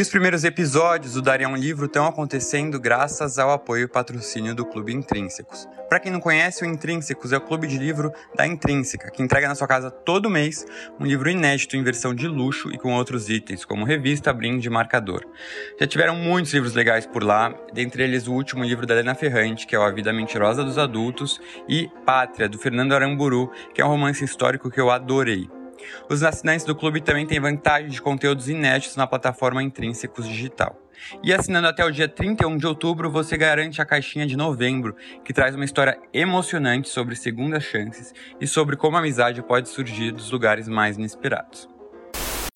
E os primeiros episódios do Daria um Livro estão acontecendo graças ao apoio e patrocínio do Clube Intrínsecos. Para quem não conhece, o Intrínsecos é o clube de livro da Intrínseca, que entrega na sua casa todo mês um livro inédito em versão de luxo e com outros itens, como revista, brinde e marcador. Já tiveram muitos livros legais por lá, dentre eles o último livro da Helena Ferrante, que é o A Vida Mentirosa dos Adultos, e Pátria, do Fernando Aramburu, que é um romance histórico que eu adorei. Os assinantes do clube também têm vantagem de conteúdos inéditos na plataforma Intrínsecos Digital. E assinando até o dia 31 de outubro, você garante a caixinha de novembro, que traz uma história emocionante sobre segundas chances e sobre como a amizade pode surgir dos lugares mais inesperados.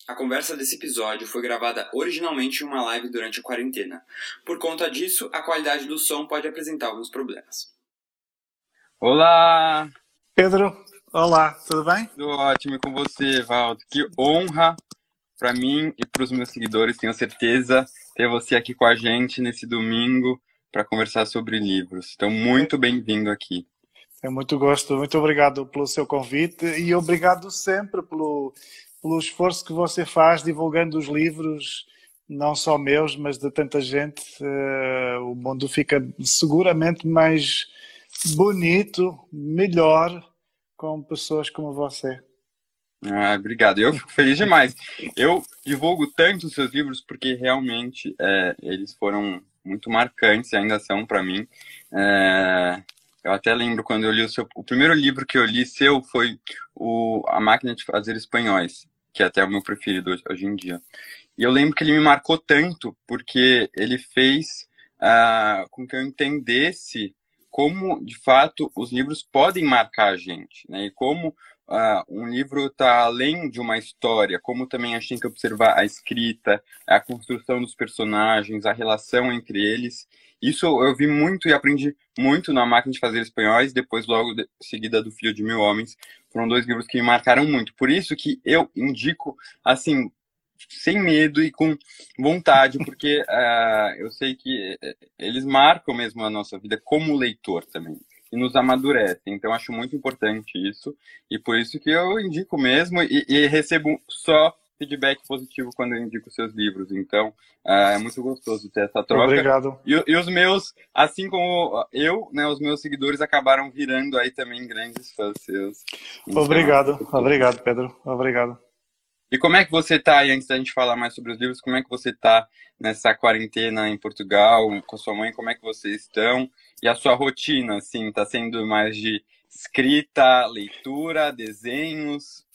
A conversa desse episódio foi gravada originalmente em uma live durante a quarentena. Por conta disso, a qualidade do som pode apresentar alguns problemas. Olá! Pedro, Olá, tudo bem? Tudo ótimo e com você, Valdo. Que honra para mim e para os meus seguidores, tenho certeza, ter você aqui com a gente nesse domingo para conversar sobre livros. Então, muito bem-vindo aqui. É muito gosto, muito obrigado pelo seu convite e obrigado sempre pelo, pelo esforço que você faz divulgando os livros, não só meus, mas de tanta gente. Uh, o mundo fica seguramente mais bonito, melhor com pessoas como você. Ah, obrigado. Eu fico feliz demais. Eu divulgo tanto os seus livros porque realmente é, eles foram muito marcantes e ainda são para mim. É, eu até lembro quando eu li o seu. O primeiro livro que eu li seu foi o A Máquina de Fazer Espanhóis, que é até o meu preferido hoje, hoje em dia. E eu lembro que ele me marcou tanto porque ele fez uh, com que eu entendesse como, de fato, os livros podem marcar a gente, né? E como uh, um livro está além de uma história, como também a gente tem que observar a escrita, a construção dos personagens, a relação entre eles. Isso eu vi muito e aprendi muito na Máquina de Fazer Espanhóis, depois logo de seguida do Filho de Mil Homens. Foram dois livros que me marcaram muito. Por isso que eu indico, assim, sem medo e com vontade, porque uh, eu sei que eh, eles marcam mesmo a nossa vida como leitor também e nos amadurecem. Então acho muito importante isso e por isso que eu indico mesmo e, e recebo só feedback positivo quando eu indico seus livros. Então uh, é muito gostoso ter essa troca. Obrigado. E, e, os meus, assim como eu, né, os meus seguidores acabaram virando aí também grandes fãs seus. Então, obrigado, obrigado, Pedro. Obrigado. E como é que você está, aí, antes da gente falar mais sobre os livros, como é que você está nessa quarentena em Portugal, com a sua mãe, como é que vocês estão? E a sua rotina, assim, está sendo mais de escrita, leitura, desenhos?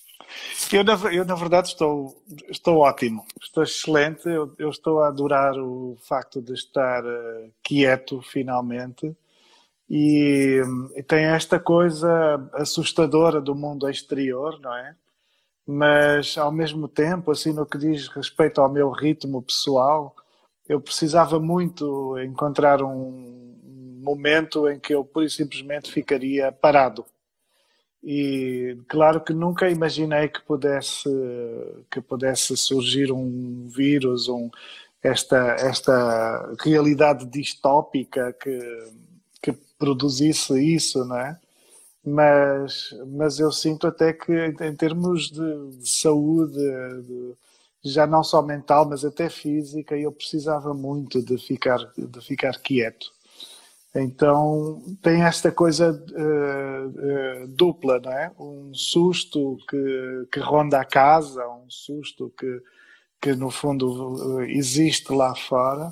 Eu, na, eu, na verdade, estou, estou ótimo, estou excelente. Eu, eu estou a adorar o facto de estar uh, quieto, finalmente. E, e tem esta coisa assustadora do mundo exterior, não é? Mas ao mesmo tempo, assim, no que diz respeito ao meu ritmo pessoal, eu precisava muito encontrar um momento em que eu pura e simplesmente ficaria parado. E claro que nunca imaginei que pudesse que pudesse surgir um vírus, um, esta esta realidade distópica que que produzisse isso, não é? Mas, mas eu sinto até que em termos de, de saúde, de, já não só mental, mas até física, eu precisava muito de ficar, de ficar quieto. Então tem esta coisa uh, uh, dupla, não é? Um susto que, que ronda a casa, um susto que, que no fundo existe lá fora,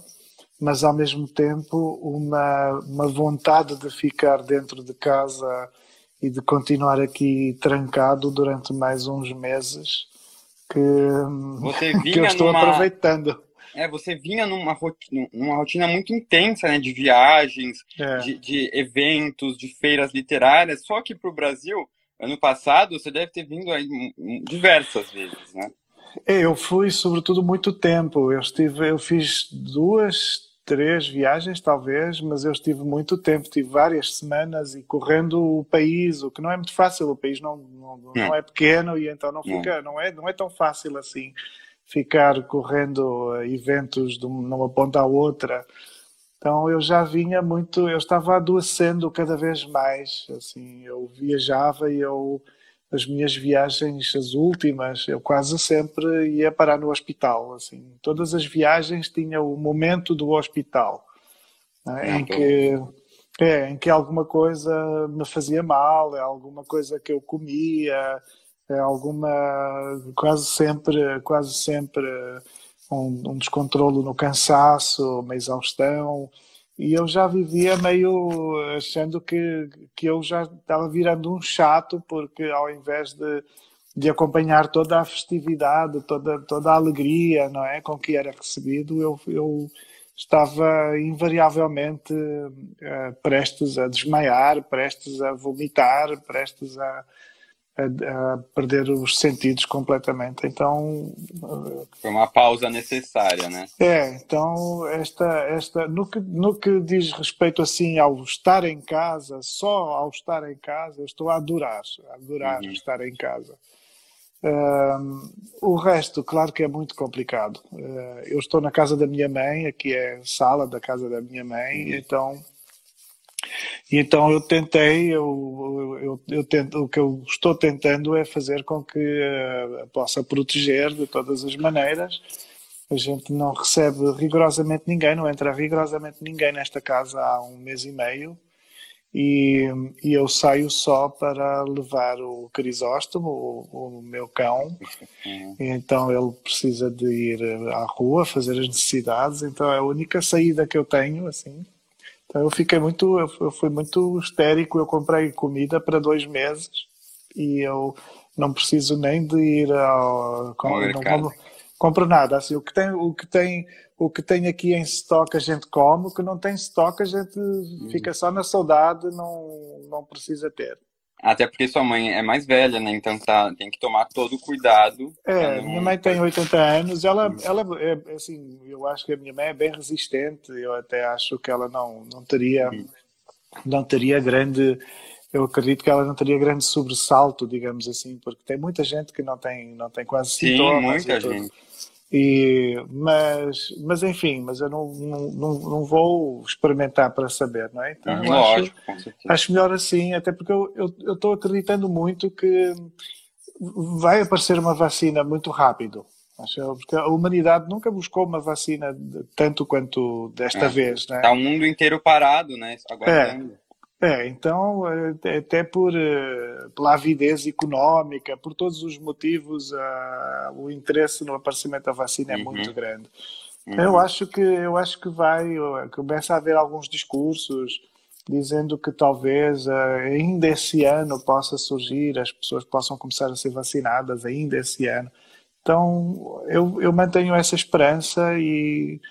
mas ao mesmo tempo uma, uma vontade de ficar dentro de casa e de continuar aqui trancado durante mais uns meses que, que eu estou numa... aproveitando. É, você vinha numa rotina, numa rotina muito intensa, né, de viagens, é. de, de, eventos, de feiras literárias. Só que para o Brasil, ano passado, você deve ter vindo aí diversas vezes, né? É, eu fui, sobretudo, muito tempo. Eu estive, eu fiz duas, três viagens, talvez, mas eu estive muito tempo, tive várias semanas e correndo o país, o que não é muito fácil, o país não, não, não é pequeno e então não fica, não é, não é tão fácil assim ficar correndo eventos de uma ponta à outra. Então eu já vinha muito, eu estava adoecendo cada vez mais, assim, eu viajava e eu as minhas viagens, as últimas, eu quase sempre ia parar no hospital. Assim, todas as viagens tinha o momento do hospital, né, em que é, em que alguma coisa me fazia mal, é alguma coisa que eu comia, é alguma quase sempre, quase sempre um, um descontrolo no cansaço, uma exaustão. E eu já vivia meio achando que, que eu já estava virando um chato, porque ao invés de, de acompanhar toda a festividade, toda, toda a alegria não é, com que era recebido, eu, eu estava invariavelmente uh, prestes a desmaiar, prestes a vomitar, prestes a, a, a, perder os sentidos completamente. Então foi uma pausa necessária, né? É, então esta esta no que no que diz respeito assim ao estar em casa, só ao estar em casa, eu estou a adorar, a adorar uhum. estar em casa. O resto, claro que é muito complicado. Uh, eu estou na casa da minha mãe, aqui é a sala da casa da minha mãe, uhum. então então eu tentei, eu, eu, eu tento, o que eu estou tentando é fazer com que uh, possa proteger de todas as maneiras. A gente não recebe rigorosamente ninguém, não entra rigorosamente ninguém nesta casa há um mês e meio. E, e eu saio só para levar o Crisóstomo, o, o meu cão. Então ele precisa de ir à rua fazer as necessidades. Então é a única saída que eu tenho, assim, então eu fiquei muito, eu fui muito histérico. Eu comprei comida para dois meses e eu não preciso nem de ir ao. Com, não compro, compro, nada. Assim, o que tem, o que tem, o que tem aqui em estoque a gente come, o que não tem estoque a gente uhum. fica só na saudade, não, não precisa ter. Até porque sua mãe é mais velha, né? Então tá, tem que tomar todo o cuidado. É, não... minha mãe tem 80 anos, ela, ela é, assim, eu acho que a minha mãe é bem resistente, eu até acho que ela não, não teria, não teria grande, eu acredito que ela não teria grande sobressalto, digamos assim, porque tem muita gente que não tem, não tem quase Sim, sintomas. muita gente. E, mas, mas enfim, mas eu não, não, não vou experimentar para saber, não é? Então, lógico, acho, acho melhor assim, até porque eu estou acreditando muito que vai aparecer uma vacina muito rápido. Porque a humanidade nunca buscou uma vacina tanto quanto desta é, vez. Está né? o mundo inteiro parado, né? Aguardando. É. É, então, eh, até por, eh, pela avidez económica, por todos os motivos, o interesse no aparecimento da vacina é uhum. muito grande. Uhum. Eu acho que eu acho que vai, começa a haver alguns discursos dizendo que talvez uh, ainda esse ano possa surgir, as pessoas possam começar a ser vacinadas ainda esse ano. Então, eu, eu mantenho essa esperança e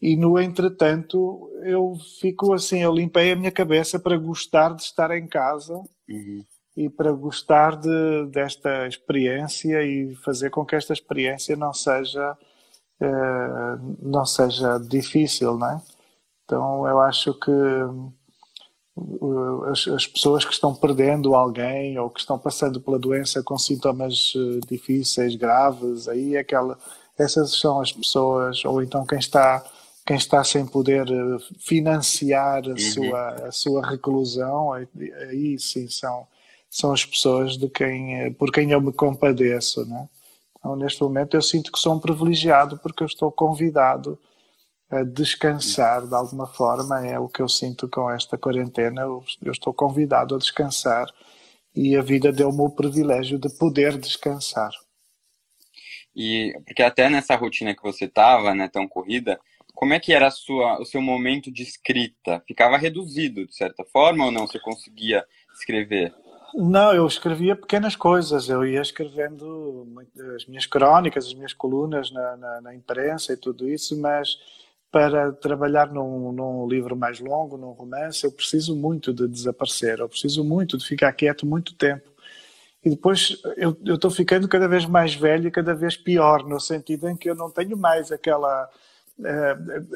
e no entretanto eu fico assim, eu limpei a minha cabeça para gostar de estar em casa uhum. e para gostar de, desta experiência e fazer com que esta experiência não seja uh, não seja difícil, não é? Então eu acho que uh, as, as, pessoas que estão perdendo alguém ou que estão passando pela doença com sintomas uh, difíceis, graves, aí é aquela, essas são as pessoas, ou então quem está quem está sem poder eh, financiar a, uhum. sua, a sua reclusão, aí sim são, são as pessoas de quem, eh, por quem eu me compadeço. Né? Então, neste momento, eu sinto que sou um privilegiado porque eu estou convidado a descansar de alguma forma. É o que eu sinto com esta quarentena. Eu, eu estou convidado a descansar e a vida deu-me o privilégio de poder descansar. E porque até nessa rotina que você estava, né, tão corrida, como é que era sua, o seu momento de escrita? Ficava reduzido, de certa forma, ou não? Você conseguia escrever? Não, eu escrevia pequenas coisas. Eu ia escrevendo as minhas crónicas, as minhas colunas na, na, na imprensa e tudo isso, mas para trabalhar num, num, livro mais longo, num romance, eu preciso muito de desaparecer, eu preciso muito de ficar quieto muito tempo. E depois eu estou ficando cada vez mais velho e cada vez pior, no sentido em que eu não tenho mais aquela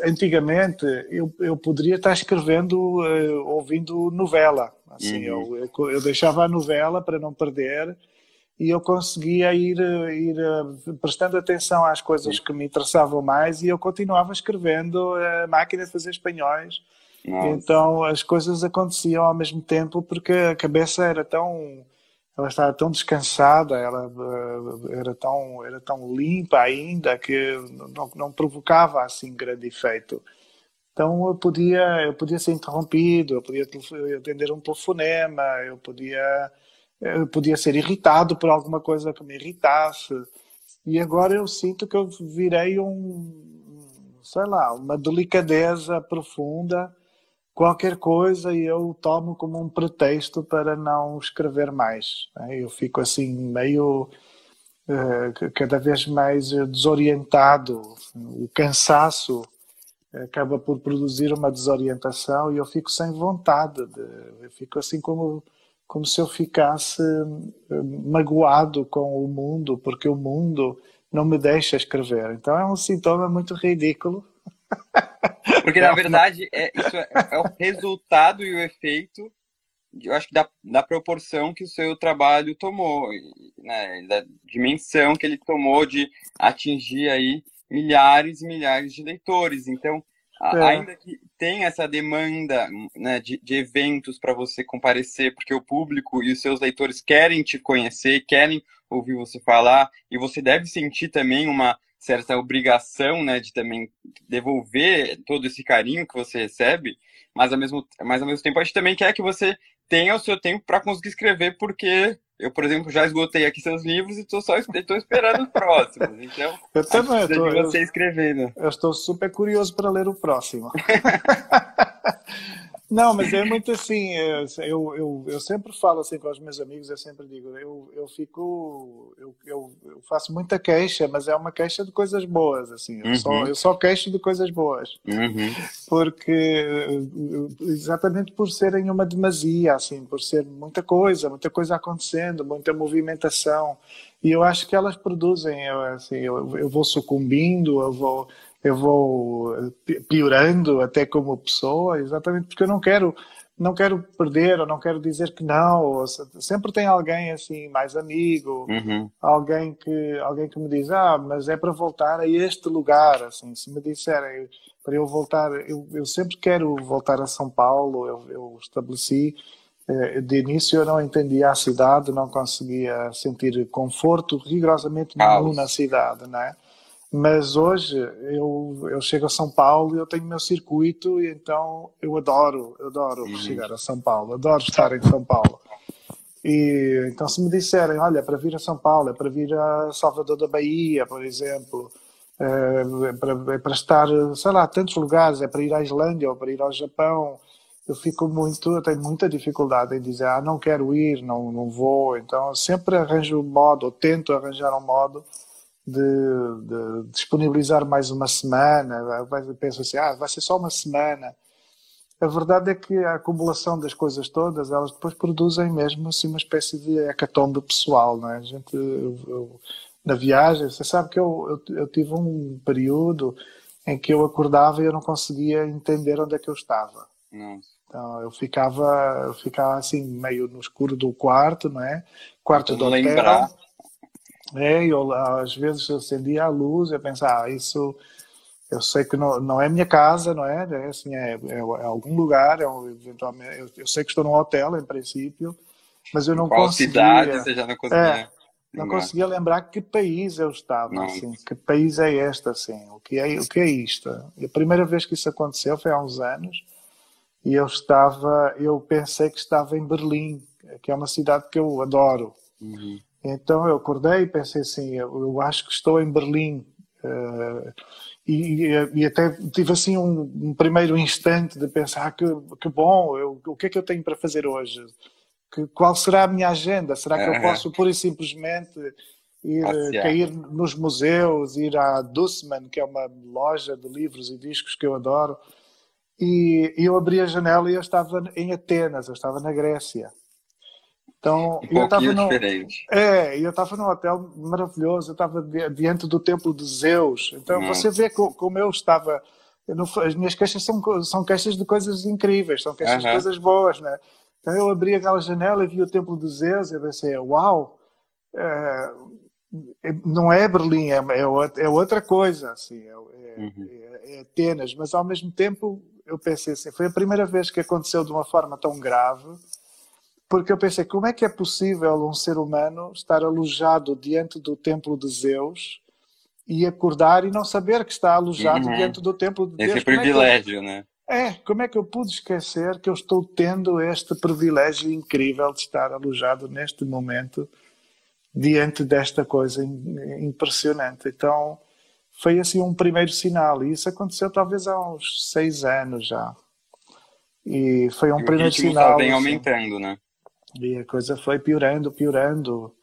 antigamente eu, eu poderia estar escrevendo, uh, ouvindo novela. Assim, uhum. eu, eu, eu, deixava a novela para não perder e eu conseguia ir, ir prestando atenção às coisas que me interessavam mais e eu continuava escrevendo a máquina de fazer espanhóis. Nossa. Então as coisas aconteciam ao mesmo tempo porque a cabeça era tão ela estava tão descansada, ela uh, era tão era tão limpa ainda que não, não provocava assim grande efeito. Então eu podia eu podia ser interrompido, eu podia atender um telefonema, eu podia eu podia ser irritado por alguma coisa que me irritasse. E agora eu sinto que eu virei um, sei lá, uma delicadeza profunda qualquer coisa e eu tomo como um pretexto para não escrever mais. Né? Eu fico assim meio uh, cada vez mais desorientado. O cansaço acaba por produzir uma desorientação e eu fico sem vontade. De, eu fico assim como como se eu ficasse eh, magoado com o mundo porque o mundo não me deixa escrever. Então é um sintoma muito ridículo. Porque, na verdade, é, isso é, é, o resultado e o efeito, eu acho que da, da proporção que o seu trabalho tomou, né, da dimensão que ele tomou de atingir aí milhares e milhares de leitores. Então, é. ainda que tenha essa demanda né, de, de eventos para você comparecer, porque o público e os seus leitores querem te conhecer, querem ouvir você falar, e você deve sentir também uma certa obrigação, né, de também devolver todo esse carinho que você recebe, mas ao mesmo, mas ao mesmo tempo a gente também quer que você tenha o seu tempo para conseguir escrever, porque eu, por exemplo, já esgotei aqui seus livros e estou só estou esperando os próximos. Então, eu também estou você escrevendo. Eu estou super curioso para ler o próximo. Não, mas é muito assim, é, eu, eu, eu sempre falo assim com os meus amigos, eu sempre digo, eu, eu fico, eu, eu, eu faço muita queixa, mas é uma queixa de coisas boas, assim, eu, uhum. só, eu só queixo de coisas boas, uhum. porque, exatamente por serem uma demasia, assim, por ser muita coisa, muita coisa acontecendo, muita movimentação, e eu acho que elas produzem, eu, assim, eu, eu vou sucumbindo, eu vou eu vou piorando até como pessoa, exatamente porque eu não quero não quero perder ou não quero dizer que não. sempre tem alguém assim mais amigo, uhum. alguém que alguém que me diz ah mas é para voltar a este lugar assim. Se me disserem para eu voltar, eu, eu sempre quero voltar a São Paulo. Eu, eu estabeleci eh, de início eu não entendia a cidade, não conseguia sentir conforto rigorosamente nenhum na cidade, não é? Mas hoje eu, eu chego a São Paulo e eu tenho o meu circuito e então eu adoro, adoro uhum. chegar a São Paulo, adoro estar em São Paulo. E então se me disserem, olha, para vir a São Paulo, é para vir a Salvador da Bahia, por exemplo, é, é para, é para estar, sei lá, tantos lugares, é para ir à Islândia ou para ir ao Japão, eu fico muito, eu tenho muita dificuldade em dizer, ah, não quero ir, não, não vou. Então sempre arranjo um modo, ou tento arranjar um modo de, de, disponibilizar mais uma semana, penso assim, ah, vai ser só uma semana. A verdade é que a acumulação das coisas todas, elas depois produzem mesmo assim uma espécie de hecatombe pessoal, não é? A gente, eu, eu, na viagem, você sabe que eu, eu, eu, tive um período em que eu acordava e eu não conseguia entender onde é que eu estava. Então eu ficava, eu ficava assim meio no escuro do quarto, não é? Quarto do hotel. Lembrar é, eu às vezes acendia a luz e pensava, ah, isso eu sei que não, não é minha casa, não é? É, assim, é, é, é algum lugar, é, eventualmente, eu, eu, sei que estou num hotel, em princípio, mas eu não Qual conseguia... cidade você já não conseguia... É, não conseguia lembrar que país eu estava, assim, que país é este, assim, o que é, o que é isto? E a primeira vez que isso aconteceu foi há uns anos, e eu estava, eu pensei que estava em Berlim, que é uma cidade que eu adoro. Uhum. Então eu acordei e pensei assim, eu, eu acho que estou em Berlim. Uh, e, e, até tive assim um, um, primeiro instante de pensar ah, que, que bom, eu, o que é que eu tenho para fazer hoje? Que, qual será a minha agenda? Será que eu posso pura e simplesmente ir Passear. cair nos museus, ir à Dussman, que é uma loja de livros e discos que eu adoro? E, e eu abri a janela e eu estava em Atenas, eu estava na Grécia. Então, um eu estava no, diferente. É, eu estava num hotel maravilhoso, eu estava diante do templo de Zeus. Então hum. você vê como eu estava. Eu não, as minhas queixas são, são queixas de coisas incríveis, são queixas uh -huh. de coisas boas, né? Então eu abri aquela janela e vi o templo de Zeus e eu pensei, uau, é, não é Berlim, é, é, é outra coisa, assim, é, é, uhum. é, Atenas, mas ao mesmo tempo eu pensei assim, foi a primeira vez que aconteceu de uma forma tão grave porque eu pensei, como é que é possível um ser humano estar alojado diante do templo de Zeus e acordar e não saber que está alojado uhum. diante do templo de Esse Deus? Esse privilégio, é eu, né? É, como é que eu pude esquecer que eu estou tendo este privilégio incrível de estar alojado neste momento diante desta coisa impressionante? Então, foi assim um primeiro sinal, e isso aconteceu talvez há uns seis anos já. E foi um e primeiro sinal. vem assim, aumentando, né? E a coisa foi piorando, piorando.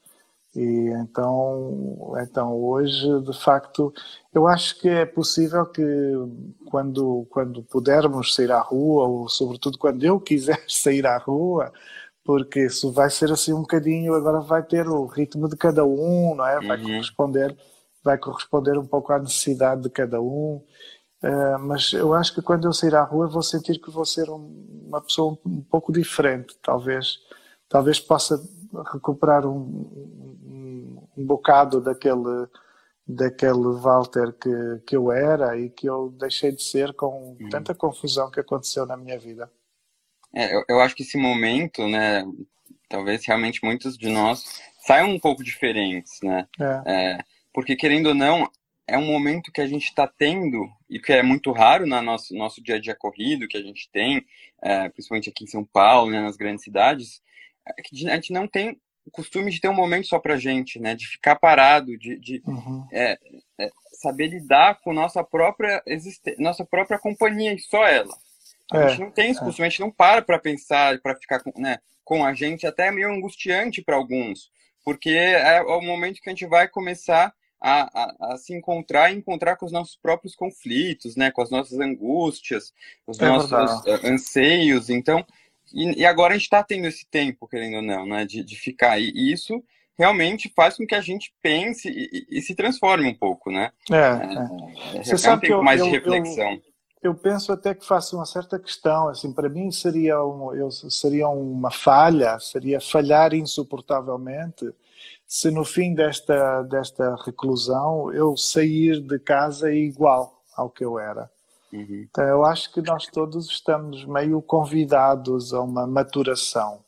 E então, então hoje, de facto, eu acho que é possível que quando, quando pudermos sair à rua, ou sobretudo quando eu quiser sair à rua, porque isso vai ser assim um bocadinho, agora vai ter o ritmo de cada um, não é? Vai uhum. corresponder, vai corresponder um pouco à necessidade de cada um. Uh, mas eu acho que quando eu sair à rua vou sentir que vou ser um, uma pessoa um, um pouco diferente, talvez talvez possa recuperar um, um, um bocado daquele daquele Walter que, que eu era e que eu deixei de ser com uhum. tanta confusão que aconteceu na minha vida. É, eu, eu acho que esse momento, né, talvez realmente muitos de nós saiam um pouco diferentes, né? É. É, porque querendo ou não, é um momento que a gente está tendo e que é muito raro no nosso, nosso dia a dia corrido que a gente tem, é, principalmente aqui em São Paulo, né, nas grandes cidades, a gente não tem o costume de ter um momento só pra gente, né? De ficar parado, de, de uhum. é, é, saber lidar com nossa própria existência, nossa própria companhia e só ela. A é, gente não tem esse é. costume, a gente não para para pensar, para ficar com, né, com a gente, até é meio angustiante para alguns, porque é o momento que a gente vai começar a, a, a, se encontrar e encontrar com os nossos próprios conflitos, né, com as nossas angústias, os é nossos verdade. anseios. Então, e, e agora a gente está tendo esse tempo, querendo ou não, né, de, de ficar. E isso realmente faz com que a gente pense e, e, e se transforme um pouco, né? É, é. é. Você é sabe um tempo eu, mais eu, de reflexão. Eu, eu, penso até que faço uma certa questão, assim, para mim seria, um, eu, seria uma falha, seria falhar insuportavelmente se no fim desta, desta reclusão eu sair de casa igual ao que eu era. Uhum. Então, eu acho que nós todos estamos meio convidados a uma maturação.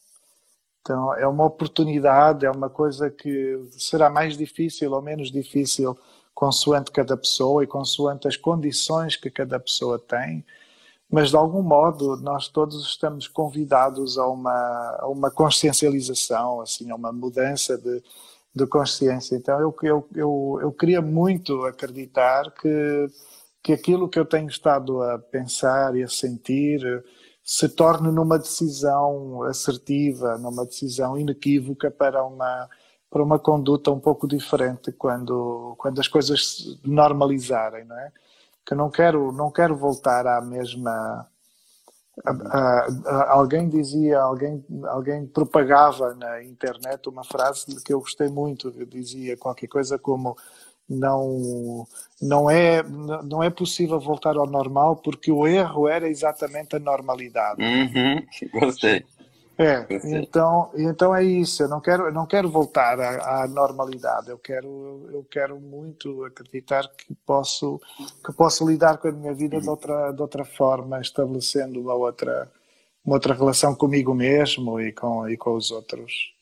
Então, é uma oportunidade, é uma coisa que será mais difícil ou menos difícil consoante cada pessoa e consoante as condições que cada pessoa tem, mas de algum modo nós todos estamos convidados a uma, a uma consciencialização, assim, a uma mudança de, de consciência. Então, eu, eu, eu, eu queria muito acreditar que que aquilo que eu tenho estado a pensar e a sentir se torne numa decisão assertiva, numa decisão inequívoca para uma para uma conduta um pouco diferente quando quando as coisas se normalizarem, não é? Que não quero não quero voltar à mesma a, a, a, alguém dizia, alguém, alguém propagava na internet uma frase que eu gostei muito, dizia qualquer coisa como não, não, é, não é possível voltar ao normal porque o erro era exatamente a normalidade. Uhum, gostei. É, então, então é isso. Eu não quero, eu não quero voltar à, à, normalidade. Eu quero, eu quero muito acreditar que posso, que posso lidar com a minha vida de outra, de outra forma, estabelecendo uma outra, uma outra relação comigo mesmo e com, e com os outros.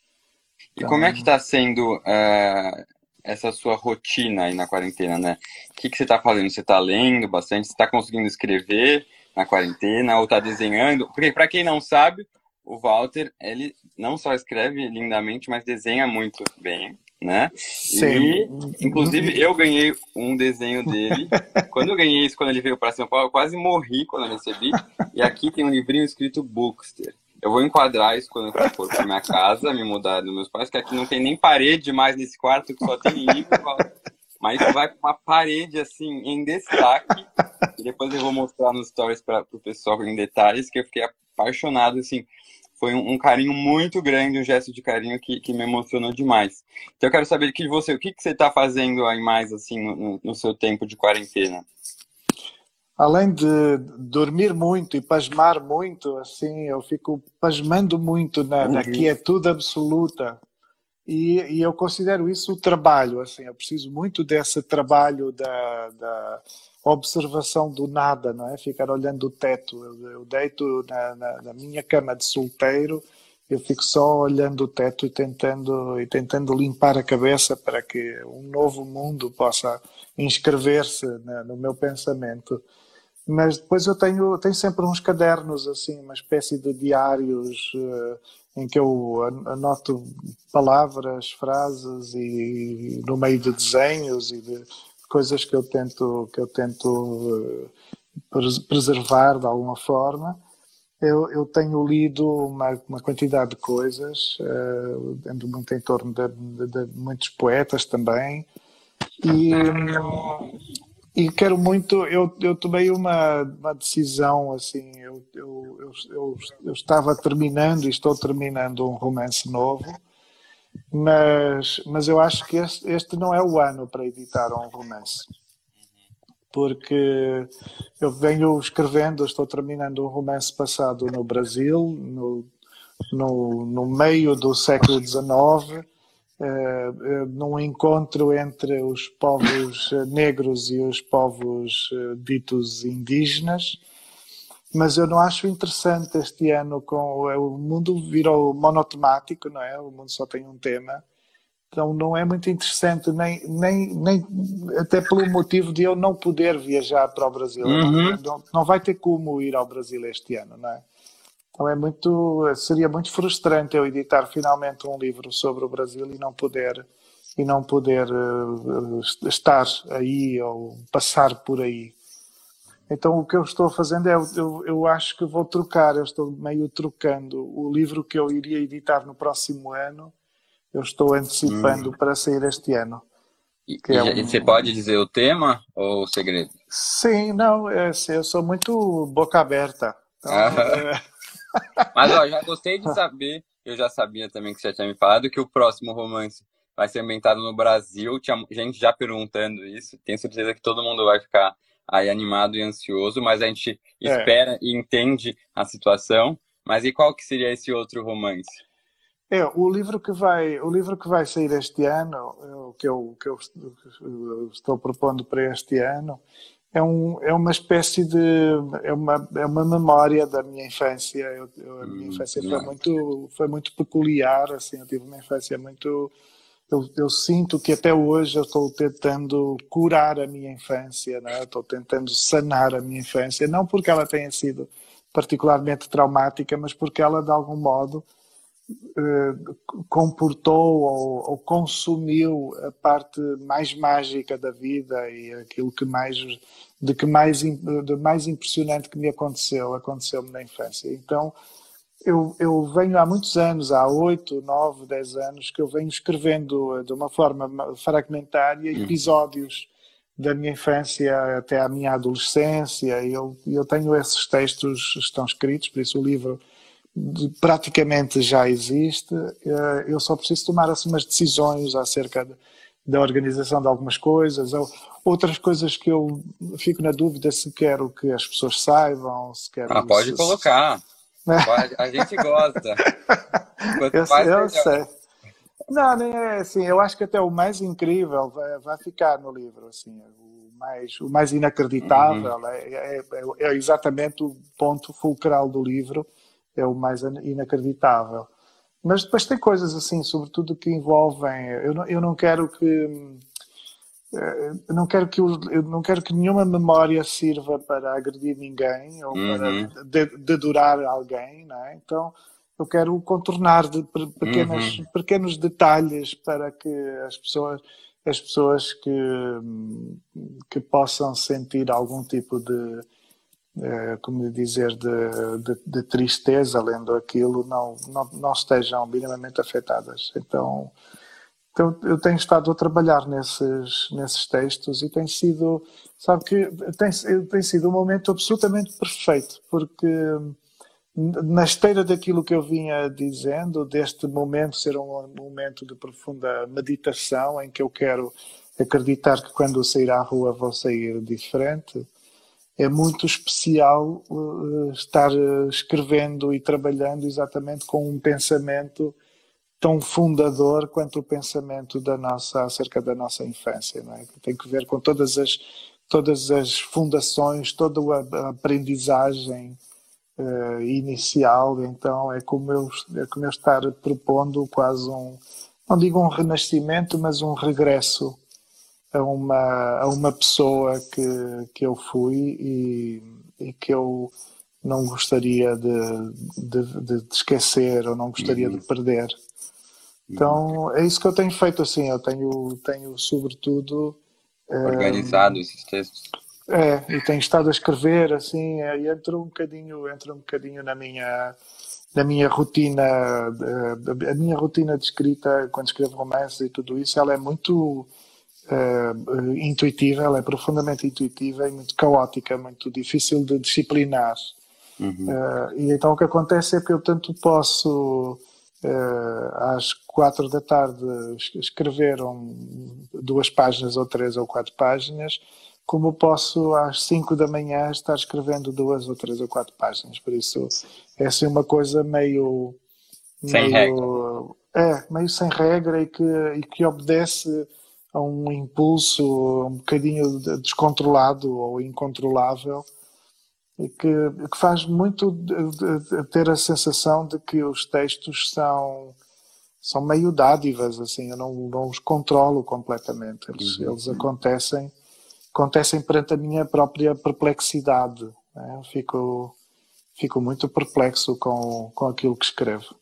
E então, como é que está sendo uh, essa sua rotina aí na quarentena, né? O que, que você está fazendo? Você está lendo bastante? Você está conseguindo escrever na quarentena ou está desenhando? Porque, para quem não sabe, o Walter, ele não só escreve lindamente, mas desenha muito bem, né? Sim. E, inclusive, eu ganhei um desenho dele. quando eu ganhei isso, quando ele veio para São Paulo, eu quase morri quando eu recebi. E aqui tem um livrinho escrito Bookster. Eu vou enquadrar isso quando eu for para minha casa, me mudar dos meus pais, que aqui não tem nem parede mais nesse quarto, que só tem livro. Mas vai com uma parede assim em destaque. E depois eu vou mostrar nos stories para o pessoal em detalhes, que eu fiquei apaixonado assim. foi um, um, carinho muito grande, um gesto de carinho que, que me emocionou demais. Então eu quero saber de você, o que, que você está fazendo aí mais assim no, no, seu tempo de quarentena? Além de dormir muito e pasmar muito, assim, eu fico pasmando muito na, uhum. na quietude absoluta. E, e, eu considero isso o trabalho, assim, eu preciso muito desse trabalho da, da observação do nada, não é? Ficar olhando o teto. Eu, eu deito na, na, na, minha cama de solteiro, eu fico só olhando o teto e tentando, e tentando limpar a cabeça para que um novo mundo possa inscrever-se no meu pensamento. Mas depois eu tenho, tenho sempre uns cadernos, assim, uma espécie de diários uh, em que eu anoto palavras, frases e no meio de desenhos e de coisas que eu tento, que eu tento eh, preservar de alguma forma. Eu, eu tenho lido uma, uma quantidade de coisas, uh, muito em torno de, de, de muitos poetas também, e, e quero muito. Eu, eu tomei uma, uma decisão assim. Eu, eu, eu, eu, eu estava terminando e estou terminando um romance novo mas, mas eu acho que este, este não é o ano para editar um romance. Porque eu venho escrevendo, estou terminando um romance passado no Brasil, no, no, no meio do século XIX, eh, eh, num encontro entre os povos negros e os povos eh, ditos indígenas mas eu não acho interessante este ano com o mundo virou monotemático, não é? O mundo só tem um tema. Então não é muito interessante, nem, nem, nem até pelo motivo de eu não poder viajar para o Brasil. Uhum. Não, não vai ter como ir ao Brasil este ano, não é? Então é muito, seria muito frustrante eu editar finalmente um livro sobre o Brasil e não poder e não poder uh, estar aí ou passar por aí. Então o que eu estou fazendo é, eu, eu acho que vou trocar, eu estou meio trocando o livro que eu iria editar no próximo ano, eu estou antecipando hum. para sair este ano. E, é um... você pode dizer o tema ou o segredo? Sim, não, é, assim, eu sou muito boca aberta. Então, é... Mas ó, já gostei de saber, eu já sabia também que você já tinha me falado, que o próximo romance vai ser ambientado no Brasil. Tinha gente já perguntando isso, tenho certeza que todo mundo vai ficar aí animado e ansioso, mas a gente é. espera e entende a situação. Mas e qual que seria esse outro romance? É, o livro que vai, o livro que vai sair este ano, é o que eu, que eu estou propondo para este ano, é, um, é uma espécie de é uma, é uma memória da minha infância. Eu, eu, a minha hum, infância foi muito foi muito peculiar, assim, eu tive uma infância muito eu, eu, sinto que até hoje eu estou tentando curar a minha infância, né? estou tentando sanar a minha infância, não porque ela tenha sido particularmente traumática, mas porque ela de algum modo comportou ou, ou, consumiu a parte mais mágica da vida e aquilo que mais de que mais de mais impressionante que me aconteceu aconteceu-me na infância. Então eu, eu venho há muitos anos, há oito, nove, dez anos, que eu venho escrevendo de uma forma fragmentária uhum. episódios da minha infância até à minha adolescência. Eu, eu tenho esses textos, estão escritos, por isso o livro praticamente já existe. Eh, eu só preciso tomar assim, umas decisões acerca de, da organização de algumas coisas, ou outras coisas que eu fico na dúvida se quero que as pessoas saibam, se quero. Ah, pode se, colocar. A gente gosta. Quanto eu, mais eu sei. Não, nem é assim. Eu acho que até o mais incrível vai, vai ficar no livro. Assim, o mais, o mais inacreditável uhum. é, é, é, exatamente o ponto fulcral do livro. É o mais inacreditável. Mas depois tem coisas assim, sobretudo que envolvem. Eu não, eu não quero que eh, eu não quero que eu não quero que nenhuma memória sirva para agredir ninguém ou uhum. para dedurar alguém, não é? Então eu quero contornar de pequenos, uhum. pequenos detalhes para que as pessoas as pessoas que que possam sentir algum tipo de eh, como dizer de, de, de tristeza lendo aquilo não, não não estejam minimamente afetadas. Então então, eu tenho estado a trabalhar nesses, nesses textos e tem sido, sabe que tem, tem sido um momento absolutamente perfeito, porque na esteira daquilo que eu vinha dizendo, deste momento ser um momento de profunda meditação, em que eu quero acreditar que quando eu sair à rua vou sair diferente, é muito especial uh, estar escrevendo e trabalhando exatamente com um pensamento tão fundador quanto o pensamento da nossa acerca da nossa infância, não é? Tem que ver com todas as todas as fundações, toda a aprendizagem uh, inicial. Então é como eu é como eu estar propondo quase um não digo um renascimento, mas um regresso a uma a uma pessoa que que eu fui e, e que eu não gostaria de, de, de, esquecer ou não gostaria uhum. de perder. Então é isso que eu tenho feito assim. Eu tenho, tenho sobretudo organizado um, esses textos. É, e tenho estado a escrever assim, é, e entro um bocadinho, entro um bocadinho na minha na minha rotina, a minha rotina de escrita quando escrevo romances e tudo isso, ela é muito uh, intuitiva, ela é profundamente intuitiva e muito caótica, muito difícil de disciplinar. Uhum. Uh, e então o que acontece é que eu tanto posso uh, às quatro da tarde escreveram duas páginas ou três ou quatro páginas, como posso às cinco da manhã estar escrevendo duas ou três ou quatro páginas. Por isso é assim uma coisa meio. Sem meio, regra. É, meio sem regra e que, e que obedece a um impulso um bocadinho descontrolado ou incontrolável que, que faz muito ter a sensação de que os textos são são meio dádivas, assim, eu não, não os controlo completamente. Eles, uhum. eles acontecem, acontecem perante a minha própria perplexidade. Né? Fico, fico muito perplexo com, com aquilo que escrevo.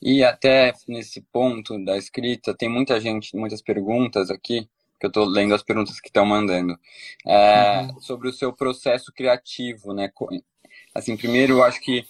E até nesse ponto da escrita, tem muita gente, muitas perguntas aqui que eu estou lendo as perguntas que estão mandando, é, uhum. sobre o seu processo criativo, né? Assim, primeiro, eu acho que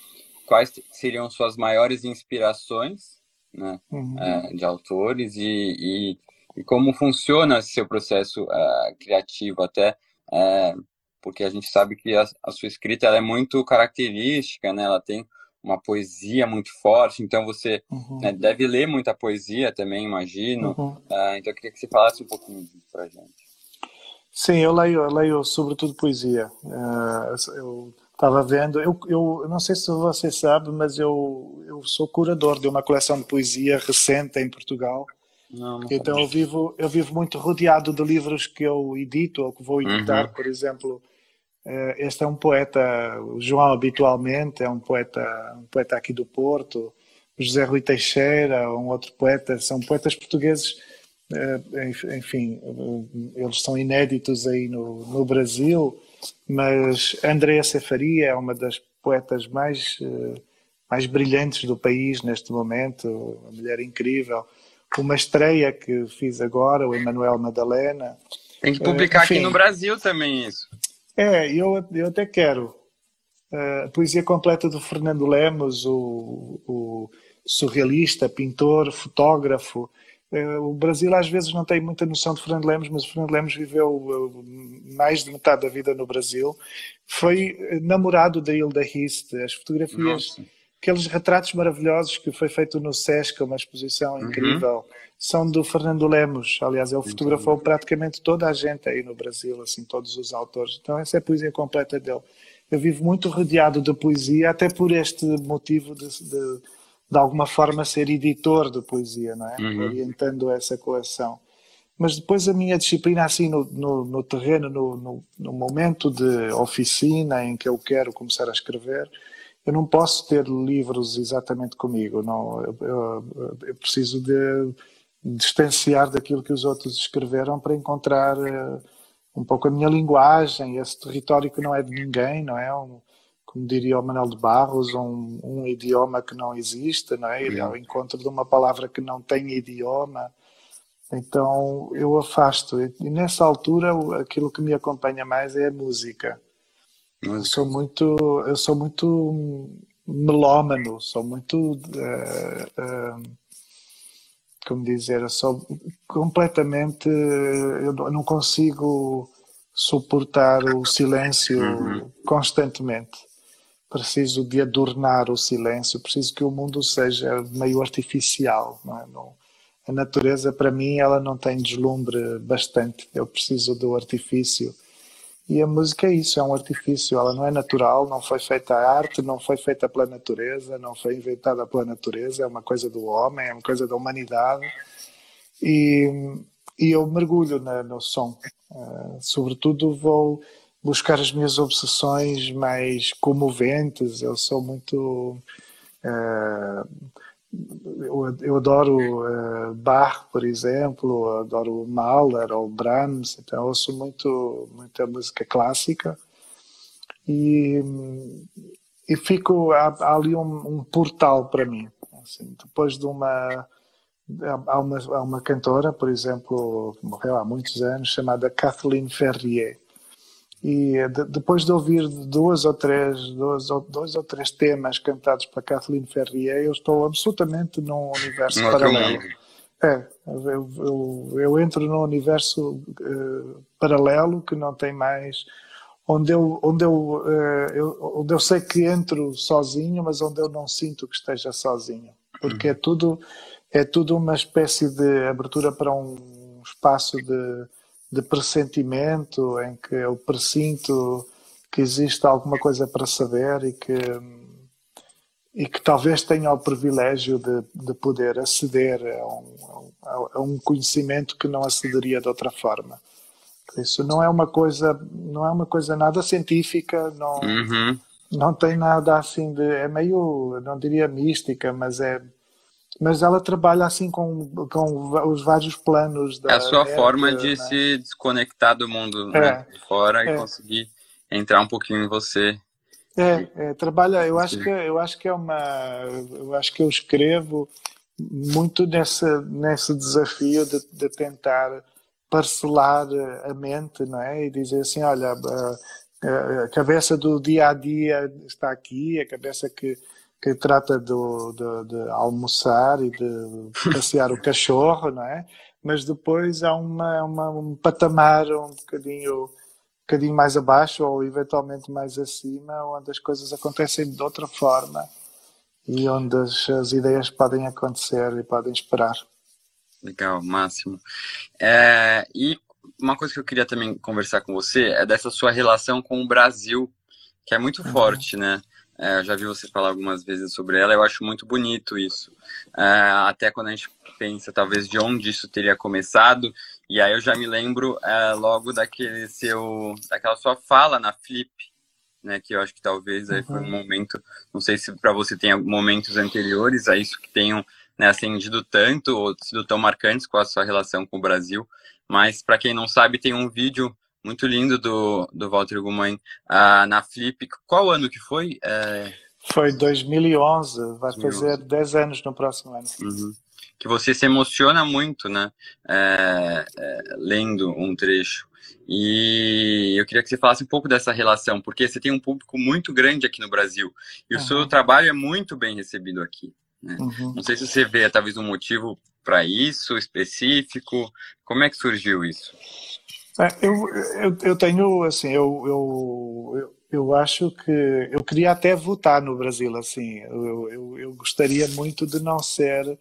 quais seriam suas maiores inspirações, né, uhum. é, de autores e, e, e, como funciona esse seu processo é, criativo, até é, porque a gente sabe que a, a sua escrita é muito característica, né? Ela tem uma poesia muito forte, então você uhum. né, deve ler muita poesia também, imagino. Uhum. Uh, então eu queria que você falasse um pouquinho disso pra gente. Sim, eu leio, eu leio sobretudo poesia. Uh, eu estava vendo, eu, eu não sei se você sabe, mas eu, eu sou curador de uma coleção de poesia recente em Portugal. Não, não então eu vivo, eu vivo muito rodeado de livros que eu edito ou que vou editar, uhum. por exemplo este é um poeta, o João habitualmente é um poeta, um poeta aqui do Porto, o José Rui Teixeira, um outro poeta, são poetas portugueses, eh, enfim, eh, eles são inéditos aí no, no Brasil, mas Andréa Cefaria é uma das poetas mais, mais brilhantes do país neste momento, uma mulher incrível. Uma estreia que fiz agora, o Emanuel Madalena. Tem que publicar enfim, aqui no Brasil também isso. É, eu, eu até quero. A poesia completa do Fernando Lemos, o, o surrealista, pintor, fotógrafo. É, o Brasil às vezes não tem muita noção de Fernando Lemos, mas o Fernando Lemos viveu mais de metade da vida no Brasil. Foi namorado da Hilda Hist. As fotografias, Nossa. Aqueles retratos maravilhosos que foi feito no Sesc, uma exposição uhum. incrível são do Fernando Lemos. Aliás, ele fotografou praticamente toda a gente aí no Brasil, assim, todos os autores. Então, essa é a poesia completa dele. Eu vivo muito rodeado de poesia, até por este motivo de, de, de alguma forma, ser editor de poesia, não é? Uhum. Orientando essa coleção. Mas depois a minha disciplina, assim, no, no, no terreno, no, no, no, momento de oficina em que eu quero começar a escrever, eu não posso ter livros exatamente comigo, não. eu, eu, eu preciso de distanciar daquilo que os outros escreveram para encontrar uh, um pouco a minha linguagem, esse território que não é de ninguém, não é? Um, como diria o Manuel de Barros, um, um, idioma que não existe, não é? Ir ao encontro de uma palavra que não tem idioma. Então eu afasto. E nessa altura aquilo que me acompanha mais é a música. música. Eu sou muito, eu sou muito melómano, sou muito uh, uh, como dizer, eu sou completamente, eu não consigo suportar o silêncio uhum. constantemente. preciso de adornar o silêncio, preciso que o mundo seja meio artificial. Não é? não, a natureza, para mim, ela não tem deslumbre bastante. Eu preciso do artifício. E a música é isso, é um artifício. Ela não é natural, não foi feita a arte, não foi feita pela natureza, não foi inventada pela natureza. É uma coisa do homem, é uma coisa da humanidade. E, e eu mergulho na, no som. Uh, sobretudo, vou buscar as minhas obsessões mais comoventes. Eu sou muito. Uh, eu, eu, adoro uh, Bach, por exemplo, adoro Mahler ou Brahms, então ouço muito muita música clássica e, e fico há, há ali um, um, portal para mim. Assim, depois de uma há uma, há uma cantora, por exemplo, morreu há muitos anos, chamada Kathleen Ferrier e de, depois de ouvir duas ou três, dois, dois ou três temas cantados para Kathleen Ferrier, eu estou absolutamente num universo no paralelo. É, eu, eu, eu, entro num universo uh, paralelo que não tem mais. Onde eu, onde, eu, uh, eu, onde eu sei que entro sozinho, mas onde eu não sinto que esteja sozinho. Porque é uhum. tudo, é tudo uma espécie de abertura para um espaço de, de pressentimento, em que eu presinto que existe alguma coisa para saber e que, e que talvez tenha o privilégio de, de poder aceder a um, a um conhecimento que não acederia de outra forma. Isso não é uma coisa, não é uma coisa nada científica, não, uhum. não tem nada assim de, é meio, não diria mística, mas é mas ela trabalha assim com, com os vários planos da É a sua net, forma de né? se desconectar do mundo é, né, de fora é. e conseguir entrar um pouquinho em você. É, é, trabalha, eu acho que eu acho que é uma eu acho que eu escrevo muito nessa nesse desafio de, de tentar parcelar a mente, não é? E dizer assim, olha, a, a cabeça do dia a dia está aqui, a cabeça que que trata do, de, de, almoçar e de passear o cachorro, não é? Mas depois há uma, uma, um patamar um bocadinho, um bocadinho mais abaixo ou eventualmente mais acima, onde as coisas acontecem de outra forma e onde as, as ideias podem acontecer e podem esperar. Legal, máximo. É, e uma coisa que eu queria também conversar com você é dessa sua relação com o Brasil, que é muito uhum. forte, né? É, eu já vi você falar algumas vezes sobre ela, eu acho muito bonito isso. É, até quando a gente pensa, talvez, de onde isso teria começado, e aí eu já me lembro é, logo daquele seu, daquela sua fala na Flip, né, que eu acho que talvez aí foi um uhum. momento, não sei se para você tem momentos anteriores a isso que tenham né, acendido tanto ou sido tão marcantes com a sua relação com o Brasil, mas para quem não sabe, tem um vídeo muito lindo do, do Walter Gumain uh, na Flip. Qual ano que foi? Uh... Foi 2011, vai 2011. fazer 10 anos no próximo ano. Uhum. Que você se emociona muito, né? É, é, lendo um trecho. E eu queria que você falasse um pouco dessa relação, porque você tem um público muito grande aqui no Brasil e o uhum. seu trabalho é muito bem recebido aqui. Né? Uhum. Não sei se você vê talvez um motivo para isso específico. Como é que surgiu isso? É, eu, eu, eu tenho, assim, eu, eu, eu, acho que eu queria até votar no Brasil, assim, eu, eu, eu gostaria muito de não ser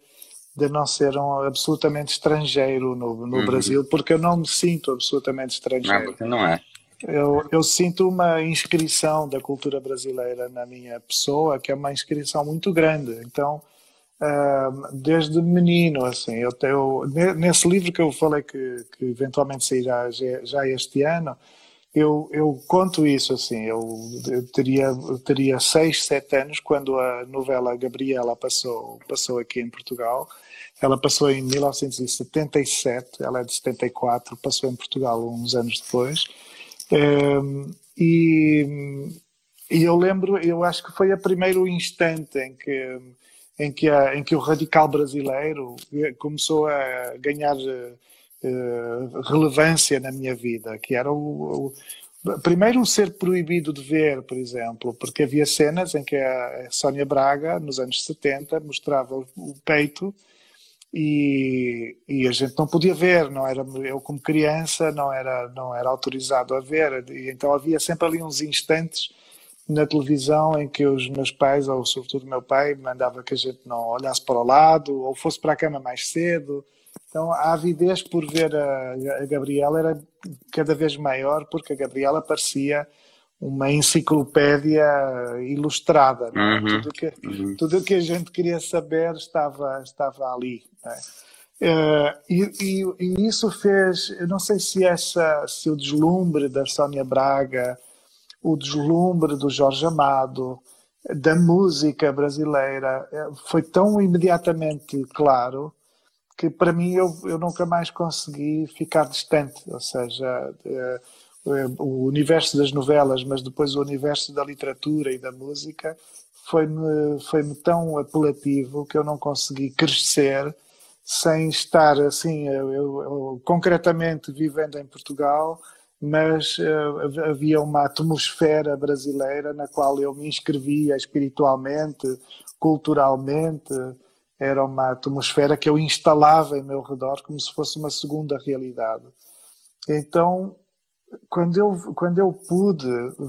de não ser um absolutamente estrangeiro no, no uhum. Brasil, porque eu não me sinto absolutamente estrangeiro. Não, não é. Eu, eu sinto uma inscrição da cultura brasileira na minha pessoa, que é uma inscrição muito grande. Então, desde menino, assim, eu tenho, nesse livro que eu falei que, que eventualmente sairá já, este ano, eu, eu conto isso assim, eu, eu teria, eu teria seis, sete anos quando a novela Gabriela passou, passou aqui em Portugal, ela passou em 1977, ela é de 74, passou em Portugal uns anos depois, e, e eu lembro, eu acho que foi o primeiro instante em que em que, a, em que o radical brasileiro começou a ganhar uh, relevância na minha vida, que era o, o, primeiro ser proibido de ver, por exemplo, porque havia cenas em que a Sónia Braga, nos anos 70, mostrava o, o peito e, e, a gente não podia ver, não era eu como criança não era não era autorizado a ver, e então havia sempre ali uns instantes na televisão em que os meus pais, ou sobretudo meu pai, mandava que a gente não olhasse para o lado ou fosse para a cama mais cedo. Então a avidez por ver a, a Gabriela era cada vez maior porque a Gabriela parecia uma enciclopédia ilustrada. É? Uhum, tudo que, uhum. tudo que a gente queria saber estava, estava ali. Uh, e, e, e, isso fez, eu não sei se, essa, se o deslumbre da Sónia Braga, o deslumbre do Jorge Amado, da música brasileira, eh, foi tão imediatamente claro que para mim eu, eu nunca mais consegui ficar distante. Ou seja, uh, o universo das novelas, mas depois o universo da literatura e da música foi-me foi -me tão apelativo que eu não consegui crescer sem estar assim, eu, eu, concretamente vivendo em Portugal, mas uh, havia uma atmosfera brasileira na qual eu me inscrevia espiritualmente, culturalmente, era uma atmosfera que eu instalava em meu redor como se fosse uma segunda realidade. Então, quando eu, quando eu pude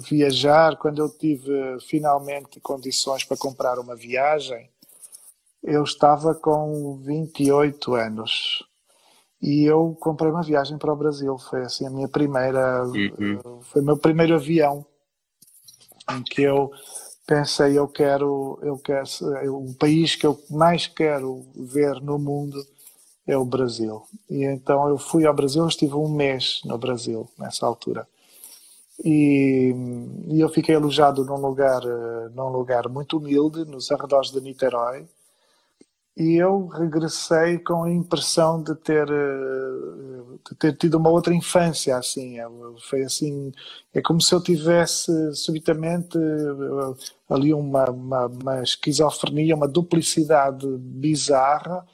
viajar, quando eu tive finalmente condições para comprar uma viagem, eu estava com 28 anos e eu comprei uma viagem para o Brasil. Foi assim a minha primeira, uhum. foi o meu primeiro avião em que eu pensei eu quero, eu quero, o país que eu mais quero ver no mundo é o Brasil. E então eu fui ao Brasil, estive um mês no Brasil nessa altura. E, e eu fiquei alojado num lugar, eh, num lugar muito humilde, nos arredores de Niterói. E eu regressei com a impressão de ter, eh, de ter tido uma outra infância, assim. Foi assim, é como se eu tivesse subitamente eh, ali uma, uma, uma esquizofrenia, uma duplicidade bizarra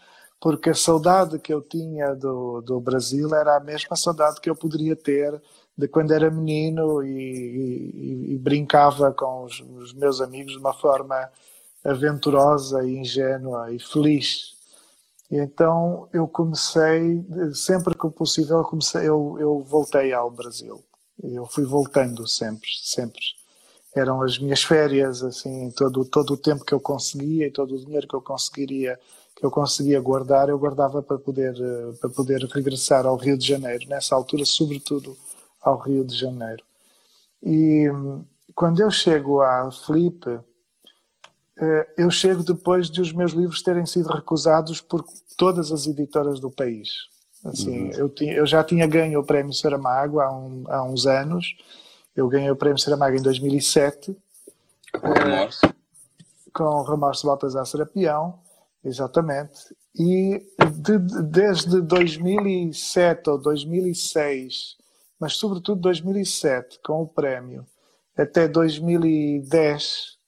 porque a saudade que eu tinha do, do Brasil era a mesma saudade que eu poderia ter de quando era menino e, e, e brincava com os, os, meus amigos de uma forma aventurosa e ingênua e feliz. E então eu comecei, sempre que possível, eu, comecei, eu, eu voltei ao Brasil. Eu fui voltando sempre, sempre. Eram as minhas férias, assim, todo, todo o tempo que eu conseguia e todo o dinheiro que eu conseguiria que eu conseguia guardar, eu guardava para poder, eh, para poder regressar ao Rio de Janeiro, nessa altura, sobretudo ao Rio de Janeiro. E hum, quando eu chego à Felipe, eu chego depois de os meus livros terem sido recusados por todas as editoras do país. Assim, uhum. eu, tinha, eu, já tinha ganho o Prémio Saramago há, um, há, uns anos. Eu ganhei o Prémio Saramago em 2007. Com remorso. Com o remorso de Baltasar Serapião. Exatamente. E de, desde 2007 ou 2006, mas sobretudo 2007, com o prémio, até 2010,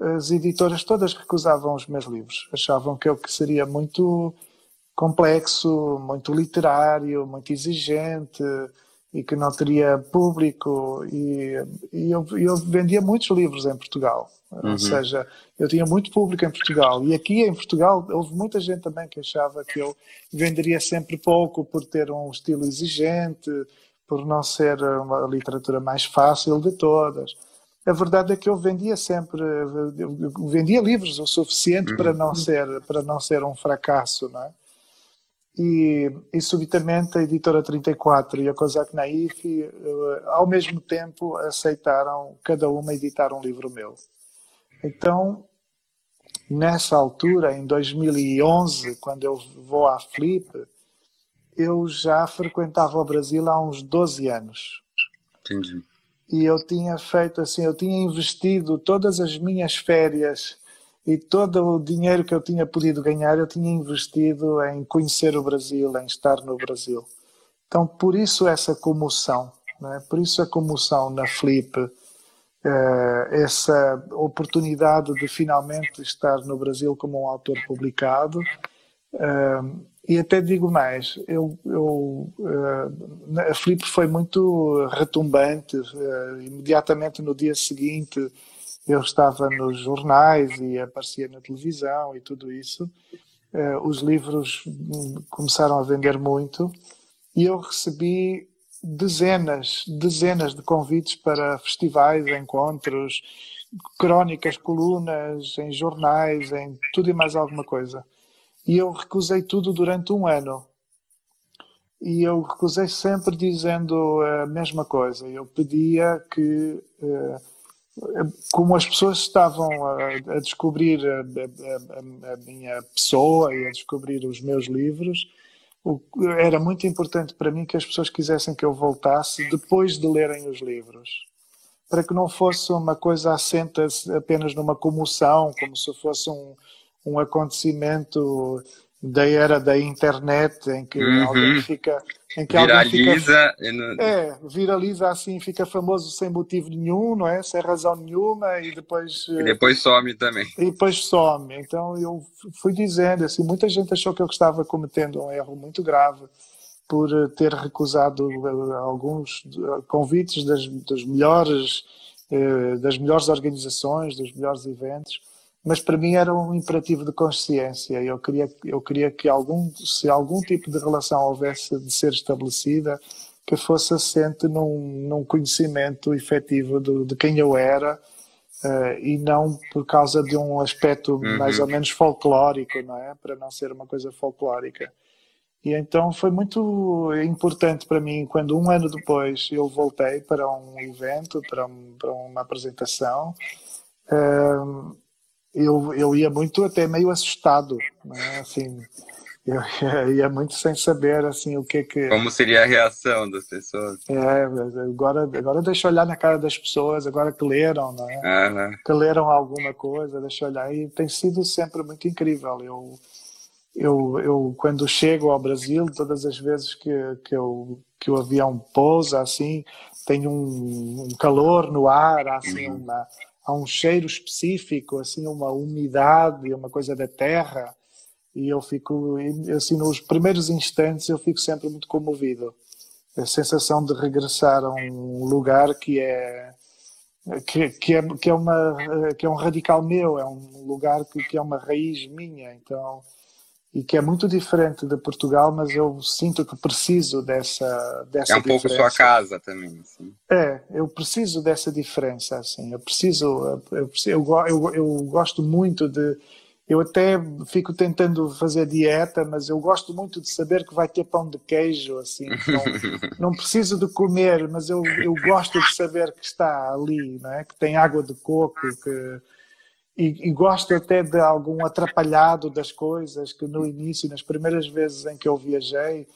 as editoras todas recusavam os meus livros. Achavam que eu que seria muito complexo, muito literário, muito exigente, e que não teria público e, e eu, eu, vendia muitos livros em Portugal uhum. ou seja eu tinha muito público em Portugal e aqui em Portugal houve muita gente também que achava que eu venderia sempre pouco por ter um estilo exigente por não ser uma literatura mais fácil de todas a verdade é que eu vendia sempre eu vendia livros o suficiente uhum. para não ser para não ser um fracasso não é? e, e subitamente a editora 34 e a Kozak Naif, eh, ao mesmo tempo, aceitaram cada uma editar um livro meu. Então, nessa altura, em 2011, quando eu vou à Flip, eu já frequentava o Brasil há uns 12 anos. Entendi. E eu tinha feito assim, eu tinha investido todas as minhas férias e todo o dinheiro que eu tinha podido ganhar eu tinha investido em conhecer o Brasil, em estar no Brasil. Então, por isso essa comoção, né? por isso a comoção na Flip, uh, essa oportunidade de finalmente estar no Brasil como um autor publicado. Uh, e até digo mais, eu, eu uh, a Flip foi muito retumbante, imediatamente no dia seguinte eu estava nos jornais e aparecia na televisão e tudo isso. Uh, os livros começaram a vender muito e eu recebi dezenas, dezenas de convites para festivais, encontros, crónicas, colunas, em jornais, em tudo e mais alguma coisa. E eu recusei tudo durante um ano. E eu recusei sempre dizendo a mesma coisa. Eu pedia que, eh, como as pessoas estavam a, descobrir a, minha pessoa e a descobrir os meus livros, era muito importante para mim que as pessoas quisessem que eu voltasse depois de lerem os livros para que não fosse uma coisa assenta apenas numa comoção, como se fosse um, um acontecimento da era da internet em que uhum. alguém fica em que viraliza fica, é viraliza assim fica famoso sem motivo nenhum não é? Sem razão nenhuma e depois e depois some também. e depois some. Então eu fui dizendo assim muita gente achou que eu estava cometendo um erro muito grave por eh, ter recusado eh, alguns eh, convites das, das melhores das melhores organizações, dos melhores eventos, mas para mim era um imperativo de consciência. Eu queria, eu queria que algum, se algum tipo de relação houvesse de ser estabelecida, que fosse assente num, num conhecimento efetivo de, de quem eu era uh, e não por causa de um aspecto uhum. mais ou menos folclórico, não é? Para não ser uma coisa folclórica. E então foi muito importante para mim quando um ano depois eu voltei para um evento, para, um, para uma apresentação. Um, eu, eu ia muito até meio assustado, né? assim, eu ia muito sem saber assim o que que como seria a reação das pessoas? É agora agora deixa eu olhar na cara das pessoas agora que leram né? Que leram alguma coisa deixa eu olhar. E tem sido sempre muito incrível. Eu eu, eu quando chego ao Brasil, todas as vezes que, que, eu, que o avião pousa, assim, tem um, um calor no ar, assim, uhum. uma, há um cheiro específico, assim, uma umidade, uma coisa da terra, e eu fico, assim, nos primeiros instantes eu fico sempre muito comovido. A sensação de regressar a um lugar que é que, que, é, que, é, uma, que é um radical meu, é um lugar que, que é uma raiz minha, então e que é muito diferente de Portugal, mas eu sinto que preciso dessa dessa É um diferença. pouco sua casa também, assim. É, eu preciso dessa diferença, assim. Eu preciso, eu, eu, eu, eu gosto muito de eu até fico tentando fazer dieta, mas eu gosto muito de saber que vai ter pão de queijo, assim. Não, não preciso de comer, mas eu, eu gosto de saber que está ali, não é? Que tem água de coco, que e, e, gosto até de algum atrapalhado das coisas que no início, nas primeiras vezes em que eu viajei,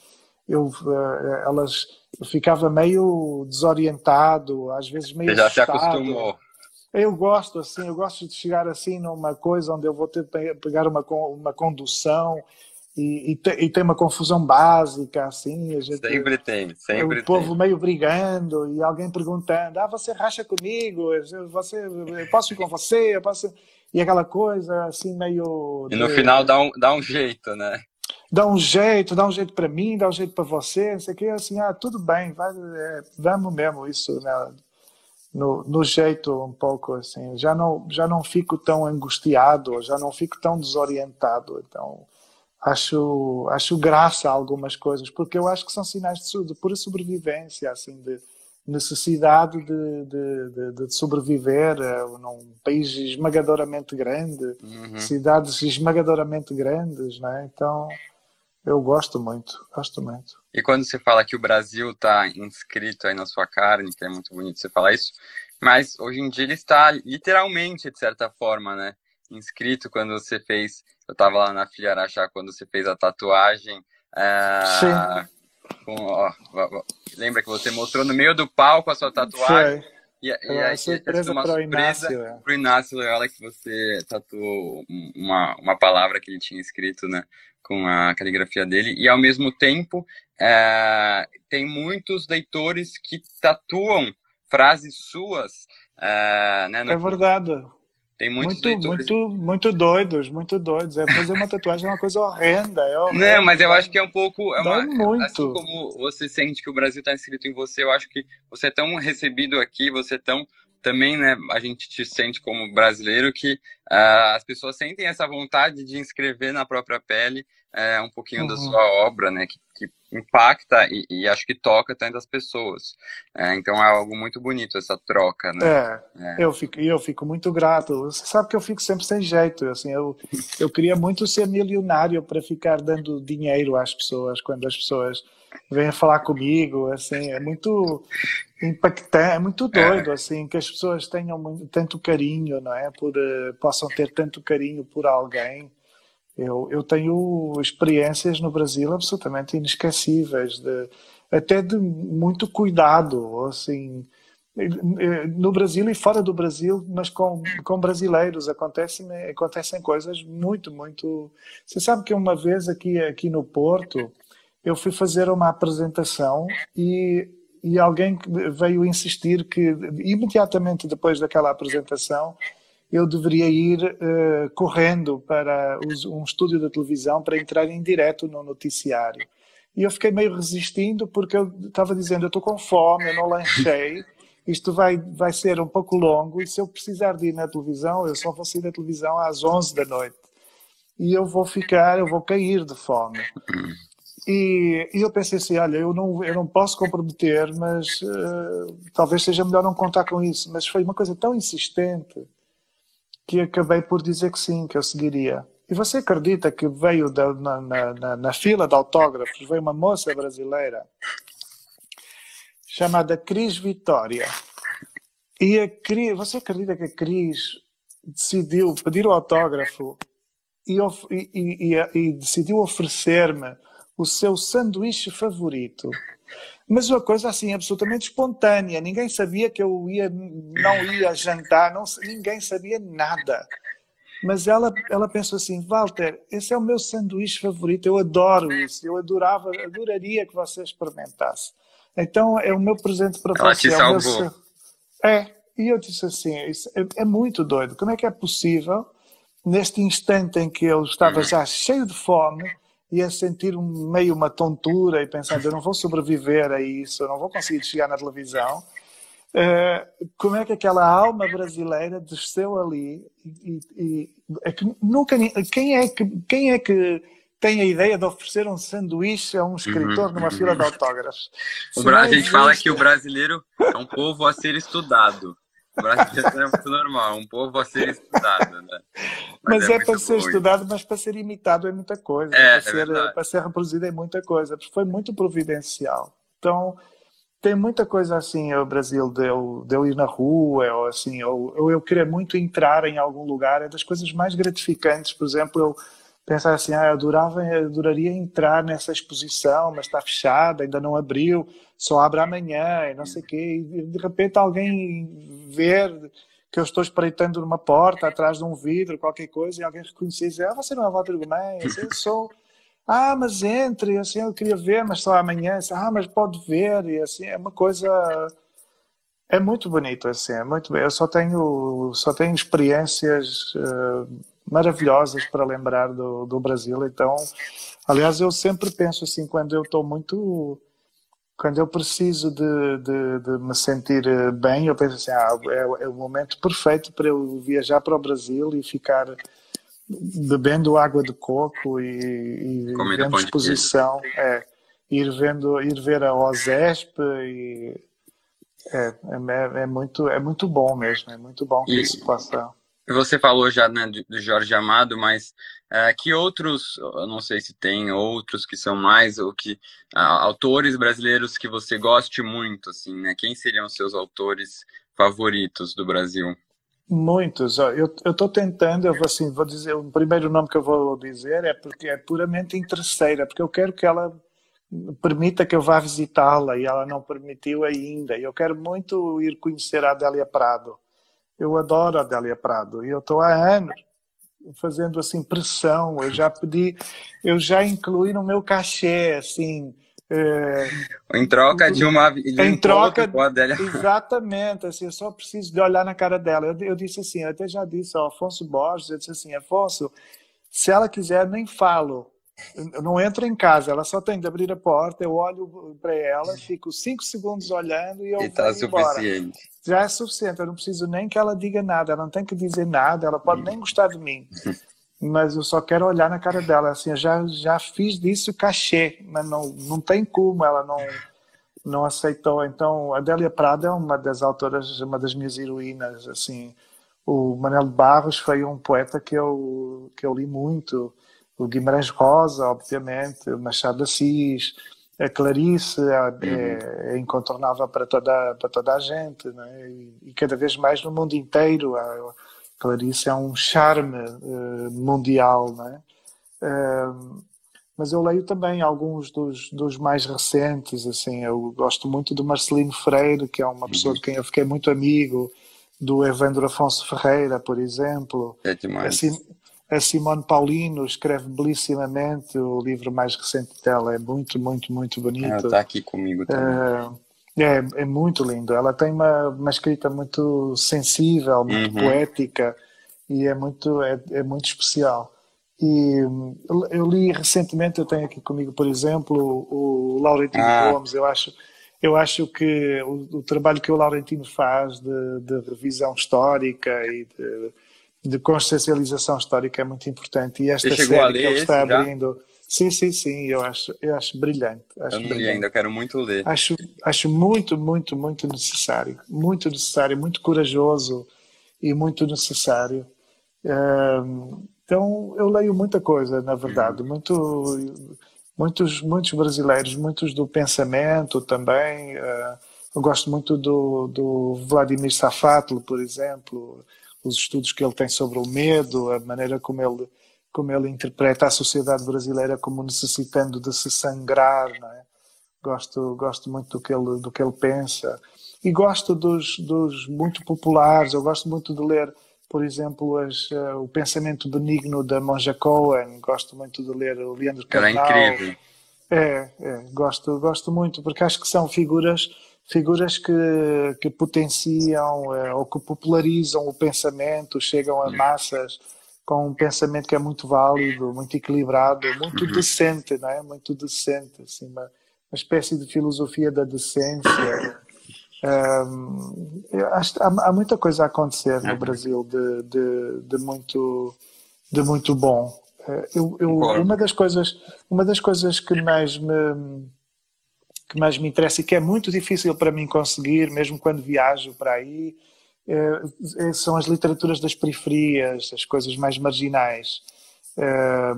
eu, uh, elas eu ficava meio desorientado, às vezes meio Você já assustado. se acostumou. Eu gosto assim, eu gosto de chegar assim numa coisa onde eu vou ter pegar uma uma condução e, e, te, e, tem uma confusão básica, assim. A gente, sempre tem, sempre o tem. O povo meio brigando e alguém perguntando: ah, você racha comigo? Você, eu posso ir com você? Eu posso... E aquela coisa, assim, meio. E no final dá um, dá um jeito, né? Dá um jeito, dá um jeito para mim, dá um jeito para você, não sei o que, assim, ah, tudo bem, vai, é, vamos mesmo isso, né? No, no jeito um pouco assim, já não, já não fico tão angustiado, já não fico tão desorientado, então acho, acho graça a algumas coisas, porque eu acho que são sinais de, de pura sobrevivência, assim, de necessidade de, de, de, de sobreviver num país esmagadoramente grande, uhum. cidades esmagadoramente grandes, né? Então, eu gosto muito, gosto muito. E quando você fala que o Brasil está inscrito aí na sua carne, que é muito bonito você falar isso, mas hoje em dia ele está literalmente, de certa forma, né? Inscrito quando você fez eu tava lá na Filha Araxá quando você fez a tatuagem. É. Com, ó, lembra que você mostrou no meio do palco a sua tatuagem? Foi. E, e aí, surpresa uma surpresa Inácio, é. pro Inácio Loyola que você tatuou uma, uma palavra que ele tinha escrito, né? Com a caligrafia dele. E ao mesmo tempo, é, tem muitos leitores que tatuam frases suas. É, né, no, é verdade. Tem muitos muito, muito, muito doidos, muito doidos. É fazer uma tatuagem é uma coisa horrenda. É horrenda. Não, mas eu acho que é um pouco. É uma, muito. Assim como você sente que o Brasil está inscrito em você, eu acho que você é tão recebido aqui, você é tão. Também, né, a gente te sente como brasileiro que uh, as pessoas sentem essa vontade de inscrever na própria pele uh, um pouquinho uhum. da sua obra, né, que, que impacta e, e, acho que toca tantas pessoas. É, então é algo muito bonito essa troca, né? É, é. eu fico eu fico muito grato. Você sabe que eu fico sempre sem jeito, assim, eu eu queria muito ser milionário para ficar dando dinheiro às pessoas quando as pessoas vêm falar comigo, assim, é muito impactante, é muito é. doido, assim, que as pessoas tenham tanto carinho, não é? Por, uh, possam ter tanto carinho por alguém. Eu, eu tenho experiências no Brasil absolutamente inesquecíveis, de, até de muito cuidado, assim, no Brasil e fora do Brasil, mas com, com brasileiros acontecem acontecem coisas muito muito. Você sabe que uma vez aqui aqui no Porto eu fui fazer uma apresentação e e alguém veio insistir que imediatamente depois daquela apresentação eu deveria ir uh, correndo para os, um estúdio da televisão para entrar em direto no noticiário. E eu fiquei meio resistindo porque eu estava dizendo, eu estou com fome, eu não lanchei, isto vai, vai ser um pouco longo e se eu precisar de ir na televisão, eu só vou sair da televisão às 11 da noite. E eu vou ficar, eu vou cair de fome. E, e, eu pensei assim, olha, eu não, eu não posso comprometer, mas uh, talvez seja melhor não contar com isso. Mas foi uma coisa tão insistente que acabei por dizer que sim, que eu seguiria. E você acredita que veio da, na, na, na, fila de autógrafos, veio uma moça brasileira chamada Cris Vitória. E a Cris, você acredita que a Cris decidiu pedir o autógrafo e, e, e, e decidiu oferecer-me o seu sanduíche favorito. Mas uma coisa assim absolutamente espontânea. Ninguém sabia que eu ia, não ia jantar, não, ninguém sabia nada. Mas ela, ela pensou assim, Walter, esse é o meu sanduíche favorito, eu adoro isso, eu adorava, adoraria que você experimentasse. Então é o meu presente para ela você. Te é, salvou. é, e eu disse assim, é, é, muito doido. Como é que é possível, neste instante em que eu estava uhum. já cheio de fome, ia sentir um, meio uma tontura e pensando, eu não vou sobreviver a isso, eu não vou conseguir chegar na televisão. Uh, como é que aquela alma brasileira desceu ali e, e é que nunca quem é que quem é que tem a ideia de oferecer um sanduíche a um escritor uhum, numa uhum. fila de autógrafos? a gente existe... fala que o brasileiro é um povo a ser estudado. Brasileiro é muito normal, um povo a ser estudado, né? Mas, mas é, é para ser estudado, mas para ser imitado é muita coisa. É, para, é ser, para ser reproduzido é muita coisa. Foi muito providencial. Então, tem muita coisa assim, o Brasil, de eu, de eu ir na rua, ou assim, ou, ou eu querer muito entrar em algum lugar, é das coisas mais gratificantes. Por exemplo, eu pensar assim, ah, eu adorava, eu adoraria entrar nessa exposição, mas está fechada, ainda não abriu, só abre amanhã, e não sei o quê, e de repente alguém ver que eu estou espreitando numa porta, atrás de um vidro, qualquer coisa, e alguém reconhecer e dizer, ah, você não é Walter Gomes? Eu sou... Ah, mas entre, assim, eu queria ver, mas só amanhã. Ah, mas pode ver, e assim, é uma coisa... É muito bonito, assim, é muito Eu só tenho, só tenho experiências... Uh, maravilhosas para lembrar do, do Brasil. Então, aliás, eu sempre penso assim, quando eu estou muito. Quando eu preciso de, de, de, me sentir eh, bem, eu penso assim: ah, é, é o momento perfeito para eu viajar para o Brasil e ficar bebendo água de coco e, e vendo exposição. É, ir, vendo, ir ver a OSESP e. É, é, é, muito, é muito bom mesmo, é muito bom que isso possa você falou já né, do Jorge Amado, mas uh, que outros, eu não sei se tem outros que são mais, ou que uh, autores brasileiros que você goste muito, assim, né? Quem seriam seus autores favoritos do Brasil? Muitos. Eu estou tentando, eu vou, assim, vou dizer, o primeiro nome que eu vou dizer é porque é puramente interesseira, porque eu quero que ela permita que eu vá visitá-la e ela não permitiu ainda. Eu quero muito ir conhecer a Adélia Prado eu adoro a Adélia Prado e eu estou há anos fazendo assim pressão. Eu já pedi, eu já incluí no meu cachê assim. É, em troca de uma de em um troca com a Adélia. Exatamente, assim, eu só preciso de olhar na cara dela. Eu, eu disse assim, eu até já disse ao Afonso Borges, eu disse assim, Afonso, se ela quiser, nem falo. Não entro em casa, ela só tem de abrir a porta, eu olho para ela, fico cinco segundos olhando e eu e tá suficiente. Já é suficiente, eu não preciso nem que ela diga nada, ela não tem que dizer nada, ela pode nem gostar de mim. mas eu só quero olhar na cara dela. Assim, eu já, já fiz disso cachê, mas não, não tem como, ela não, não aceitou. Então, a Adélia Prada é uma das autoras, uma das minhas heroínas. Assim, o Manuel Barros foi um poeta que eu, que eu li muito. O Guimarães Rosa, obviamente, o Machado de Assis, a Clarice é, uhum. é, incontornável para toda, para toda a gente, né? e, cada vez mais no mundo inteiro. A Clarice é um charme uh, mundial. Né? Uh, mas eu leio também alguns dos, dos mais recentes. Assim, eu gosto muito do Marcelino Freire, que é uma pessoa de quem eu fiquei muito amigo, do Evandro Afonso Ferreira, por exemplo. É demais. Assim, a Simone Paulino escreve belíssimamente, o livro mais recente dela é muito, muito, muito bonito. Ela está aqui comigo também. É, é, é, muito lindo. Ela tem uma, uma escrita muito sensível, muito uhum. poética e é muito, é, é muito especial. E eu li recentemente, eu tenho aqui comigo, por exemplo, o Laurentino ah. Gomes. Eu acho, eu acho que o, o, trabalho que o Laurentino faz de, de revisão histórica e de de consciencialização histórica é muito importante e esta série que ele está abrindo já? sim sim sim eu acho eu acho brilhante acho eu não brilhante. li ainda quero muito ler acho acho muito muito muito necessário muito necessário muito corajoso e muito necessário então eu leio muita coisa na verdade uhum. muito muitos muitos brasileiros muitos do pensamento também ah, eu gosto muito do, do Vladimir Safatli por exemplo os estudos que ele tem sobre o medo, a maneira como ele, como ele interpreta a sociedade brasileira como necessitando de se sangrar, é? Gosto, gosto muito do que ele, do que ele pensa. E gosto dos, dos muito populares, eu gosto muito de ler, por exemplo, as, uh, o Pensamento Benigno da Monja Cohen, gosto muito de ler o Leandro Carnal. é incrível. É, é, gosto, gosto muito, porque acho que são figuras figuras que, que potenciam eh, ou que popularizam o pensamento, chegam a massas com um pensamento que é muito válido, muito equilibrado, muito uhum. decente, não é? Muito decente, assim, uma, uma espécie de filosofia da decência. Um, acho, há, há, muita coisa a acontecer no uhum. Brasil de, de, de muito de muito bom. Eh, eu, eu, uma das coisas uma das coisas que mais me que mais me interessa e que é muito difícil para mim conseguir, mesmo quando viajo para aí, é, são as literaturas das periferias, as coisas mais marginais. É,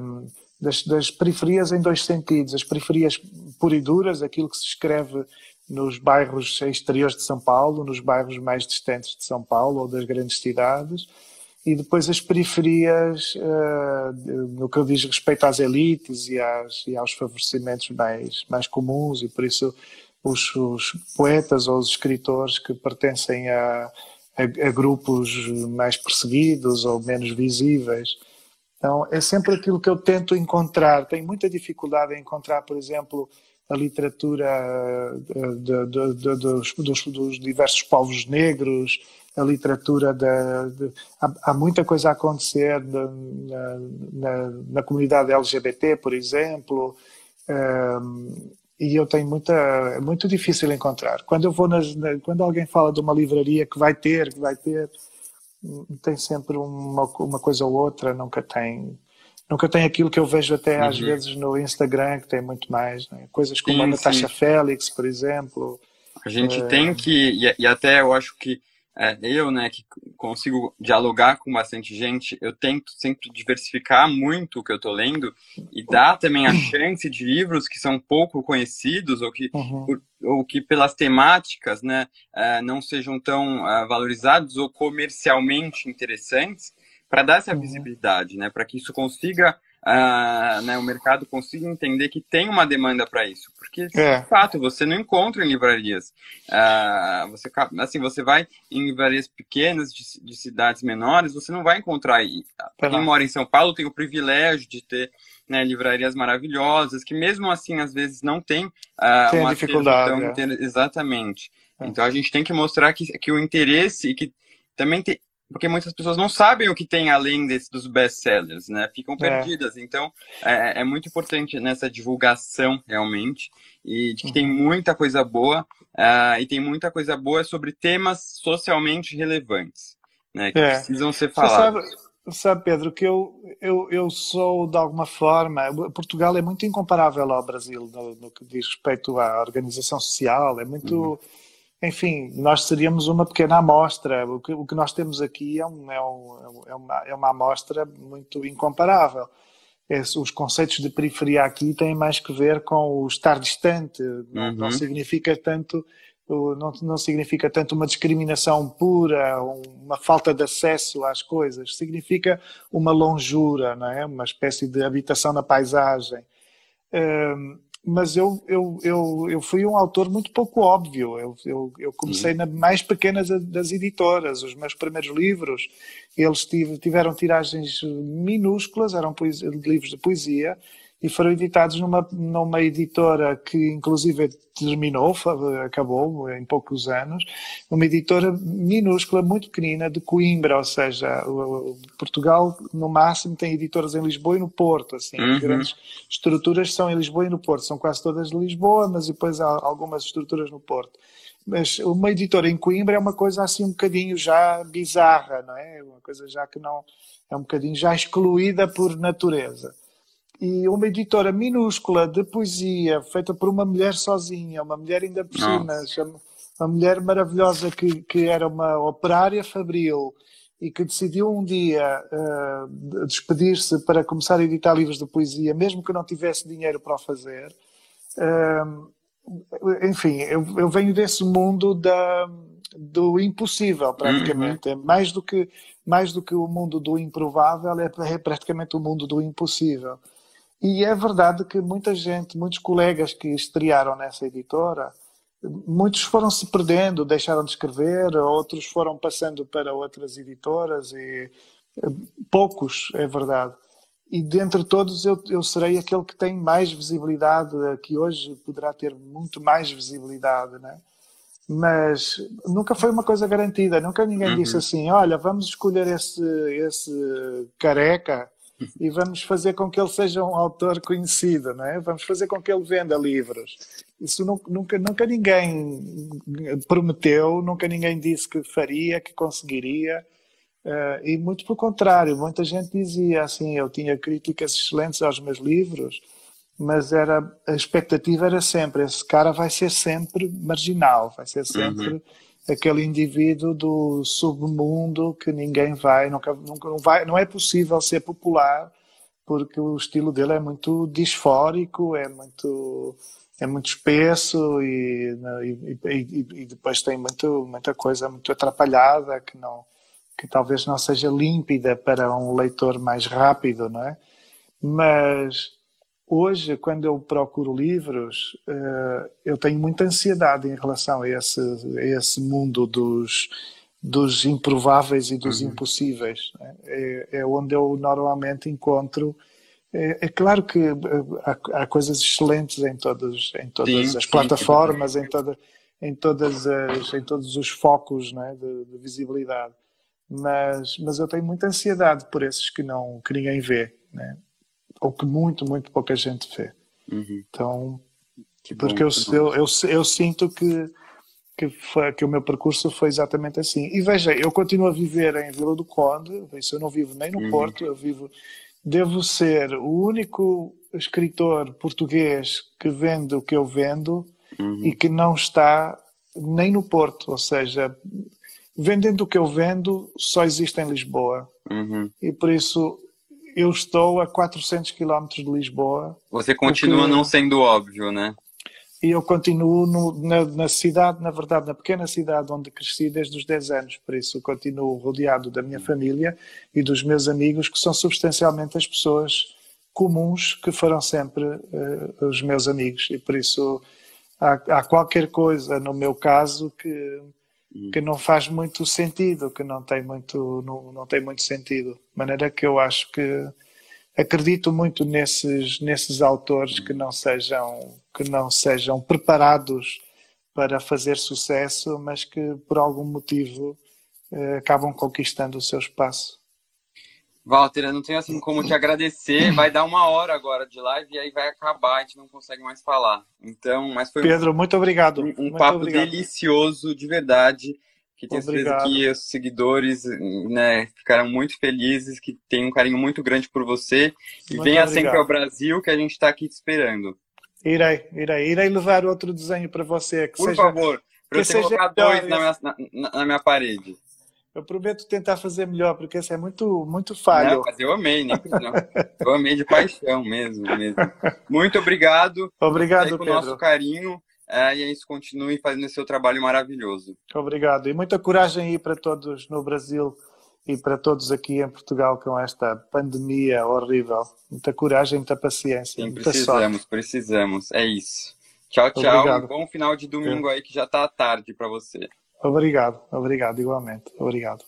das, das, periferias em dois sentidos. As periferias pura e duras, aquilo que se escreve nos bairros exteriores de São Paulo, nos bairros mais distantes de São Paulo ou das grandes cidades, e depois as periferias uh, no que diz respeito às elites e, às, e aos favorecimentos mais, mais comuns e por isso os, os poetas ou os escritores que pertencem a, a, a, grupos mais perseguidos ou menos visíveis. Então é sempre aquilo que eu tento encontrar. Tenho muita dificuldade em encontrar, por exemplo, a literatura de, de, de, dos, dos, dos diversos povos negros, a literatura da. Há, há, muita coisa a acontecer na, na, na comunidade LGBT, por exemplo, um, e eu tenho muita. É muito difícil encontrar. Quando eu vou nas, na, quando alguém fala de uma livraria que vai ter, que vai ter, tem sempre uma, uma coisa ou outra, nunca tem. Nunca tem aquilo que eu vejo até uhum. às vezes no Instagram, que tem muito mais. Né? Coisas como sim, a Natasha sim. Félix, por exemplo. A gente é... tem que, e, e até eu acho que é, eu, né, que consigo dialogar com bastante gente, eu tento sempre diversificar muito o que eu estou lendo e dar também a chance de livros que são pouco conhecidos ou que, uhum. por, ou que pelas temáticas, né, é, não sejam tão uh, valorizados ou comercialmente interessantes, para dar essa uhum. visibilidade, né, para que isso consiga uh, né, o mercado consiga entender que tem uma demanda para isso. Porque, é. de fato, você não encontra em livrarias. Uh, você, assim, você vai em livrarias pequenas, de, de cidades menores, você não vai encontrar. aí. quem mora em São Paulo tem o privilégio de ter né, livrarias maravilhosas, que mesmo assim, às vezes, não tem, uh, tem uma dificuldade. Tão, é. Exatamente. É. Então, a gente tem que mostrar que, que o interesse e que também tem, porque muitas pessoas não sabem o que tem além desse, dos best-sellers, né? Ficam é. perdidas. É. Então, é, é, muito importante nessa divulgação, realmente, e de que uhum. tem muita coisa boa, uh, e tem muita coisa boa sobre temas socialmente relevantes, né? Que é. precisam ser falados. Você sabe, sabe, Pedro, que eu, eu, eu sou, de alguma forma, Portugal é muito incomparável ao Brasil no, no que diz respeito à organização social, é muito. Uhum. Enfim, nós seríamos uma pequena amostra. O que, o que nós temos aqui é, um, é, um, é, uma, é uma amostra muito incomparável. Os conceitos de periferia aqui têm mais que ver com o estar distante, não, uhum. não significa tanto não, não significa tanto uma discriminação pura, uma falta de acesso às coisas, significa uma longura, não é? uma espécie de habitação na paisagem. Um, mas eu, eu, eu, eu fui um autor muito pouco óbvio. Eu, eu, eu comecei uhum. na mais pequena das editoras. Os meus primeiros livros, eles tiveram tiragens minúsculas, eram livros de poesia, e foram editados numa, numa editora que inclusive terminou, acabou em poucos anos, uma editora minúscula, muito pequenina, de Coimbra, ou seja, Portugal no máximo tem editoras em Lisboa e no Porto, assim, uhum. grandes estruturas são em Lisboa e no Porto, são quase todas de Lisboa, mas depois há algumas estruturas no Porto. Mas uma editora em Coimbra é uma coisa assim um bocadinho já bizarra, não é? Uma coisa já que não é um bocadinho já excluída por natureza e uma editora minúscula de poesia feita por uma mulher sozinha, uma mulher ainda por cima, uma mulher maravilhosa que, que era uma operária fabril e que decidiu um dia uh, despedir-se para começar a editar livros de poesia, mesmo que não tivesse dinheiro para o fazer. Uh, enfim, eu, eu, venho desse mundo da, do impossível, praticamente. Uhum. É mais do que mais do que o mundo do improvável, é, é praticamente o mundo do impossível. E é verdade que muita gente, muitos colegas que estrearam nessa editora, muitos foram se perdendo, deixaram de escrever, outros foram passando para outras editoras e eh, poucos, é verdade. E dentre todos eu, eu serei aquele que tem mais visibilidade, que hoje poderá ter muito mais visibilidade, né? Mas nunca foi uma coisa garantida, nunca ninguém uhum. disse assim, olha, vamos escolher esse, esse careca e vamos fazer com que ele seja um autor conhecido, não é? Vamos fazer com que ele venda livros. Isso nunca, nunca ninguém prometeu, nunca ninguém disse que faria, que conseguiria. Uh, e muito pelo contrário, muita gente dizia assim, eu tinha críticas excelentes aos meus livros, mas era a expectativa era sempre esse cara vai ser sempre marginal, vai ser sempre uhum aquele indivíduo do submundo que ninguém vai, nunca, nunca não vai, não é possível ser popular porque o estilo dele é muito disfórico, é muito é muito espesso e, e, e, e depois tem muito, muita coisa muito atrapalhada que não que talvez não seja límpida para um leitor mais rápido, não é? Mas Hoje, quando eu procuro livros, uh, eu tenho muita ansiedade em relação a esse, a esse mundo dos, dos improváveis e dos uhum. impossíveis. Né? É, é, onde eu normalmente encontro. É, é claro que eh, há, há, coisas excelentes em, todos, em todas sim, as plataformas, sim. Em, toda, em, todas as, em todos os focos né, de, de, visibilidade. Mas, mas eu tenho muita ansiedade por esses que, não, que ninguém vê. Né? Ou que muito, muito pouca gente vê. Uhum. Então, que porque bom, eu, eu, eu, eu, sinto que, que, foi, que o meu percurso foi exatamente assim. E veja, eu continuo a viver em Vila do Conde, isso eu não vivo nem no uhum. Porto, eu vivo. Devo ser o único escritor português que vende o que eu vendo uhum. e que não está nem no Porto, ou seja, vendendo o que eu vendo só existe em Lisboa. Uhum. E por isso eu estou a 400 km de Lisboa. Você continua porque... não sendo óbvio, né? E eu continuo no, na, na, cidade, na verdade, na pequena cidade onde cresci desde os 10 anos. Por isso, continuo rodeado da minha família e dos meus amigos, que são substancialmente as pessoas comuns que foram sempre uh, os meus amigos. E por isso, há, há qualquer coisa, no meu caso, que que não faz muito sentido, que não tem muito, não, não tem muito sentido. De maneira que eu acho que acredito muito nesses, nesses autores que não sejam, que não sejam preparados para fazer sucesso, mas que por algum motivo eh, acabam conquistando o seu espaço. Walter, eu não tenho assim como te agradecer. Vai dar uma hora agora de live e aí vai acabar, a gente não consegue mais falar. Então, mas foi Pedro, muito obrigado. Um, um muito papo obrigado. delicioso, de verdade. que tenho certeza que os seguidores né, ficaram muito felizes, que tem um carinho muito grande por você. E muito venha obrigado. sempre ao Brasil, que a gente está aqui te esperando. Irei, irei. Irei levar outro desenho para você. por seja, favor, para eu ter colocar dois na minha, na, na minha parede. Eu prometo tentar fazer melhor, porque esse é muito, muito falho. Não, mas eu amei, né? Não. Eu amei de paixão mesmo, mesmo. Muito obrigado. Obrigado, com o nosso carinho. É, e é isso, continue fazendo esse seu trabalho maravilhoso. Obrigado. E muita coragem aí para todos no Brasil e para todos aqui em Portugal com esta pandemia horrível. Muita coragem, muita paciência. Sim, muita precisamos, sorte. precisamos. É isso. Tchau, tchau. Obrigado. Um bom final de domingo aí que já está tarde para você. Obrigado, obrigado, igualmente. Obrigado.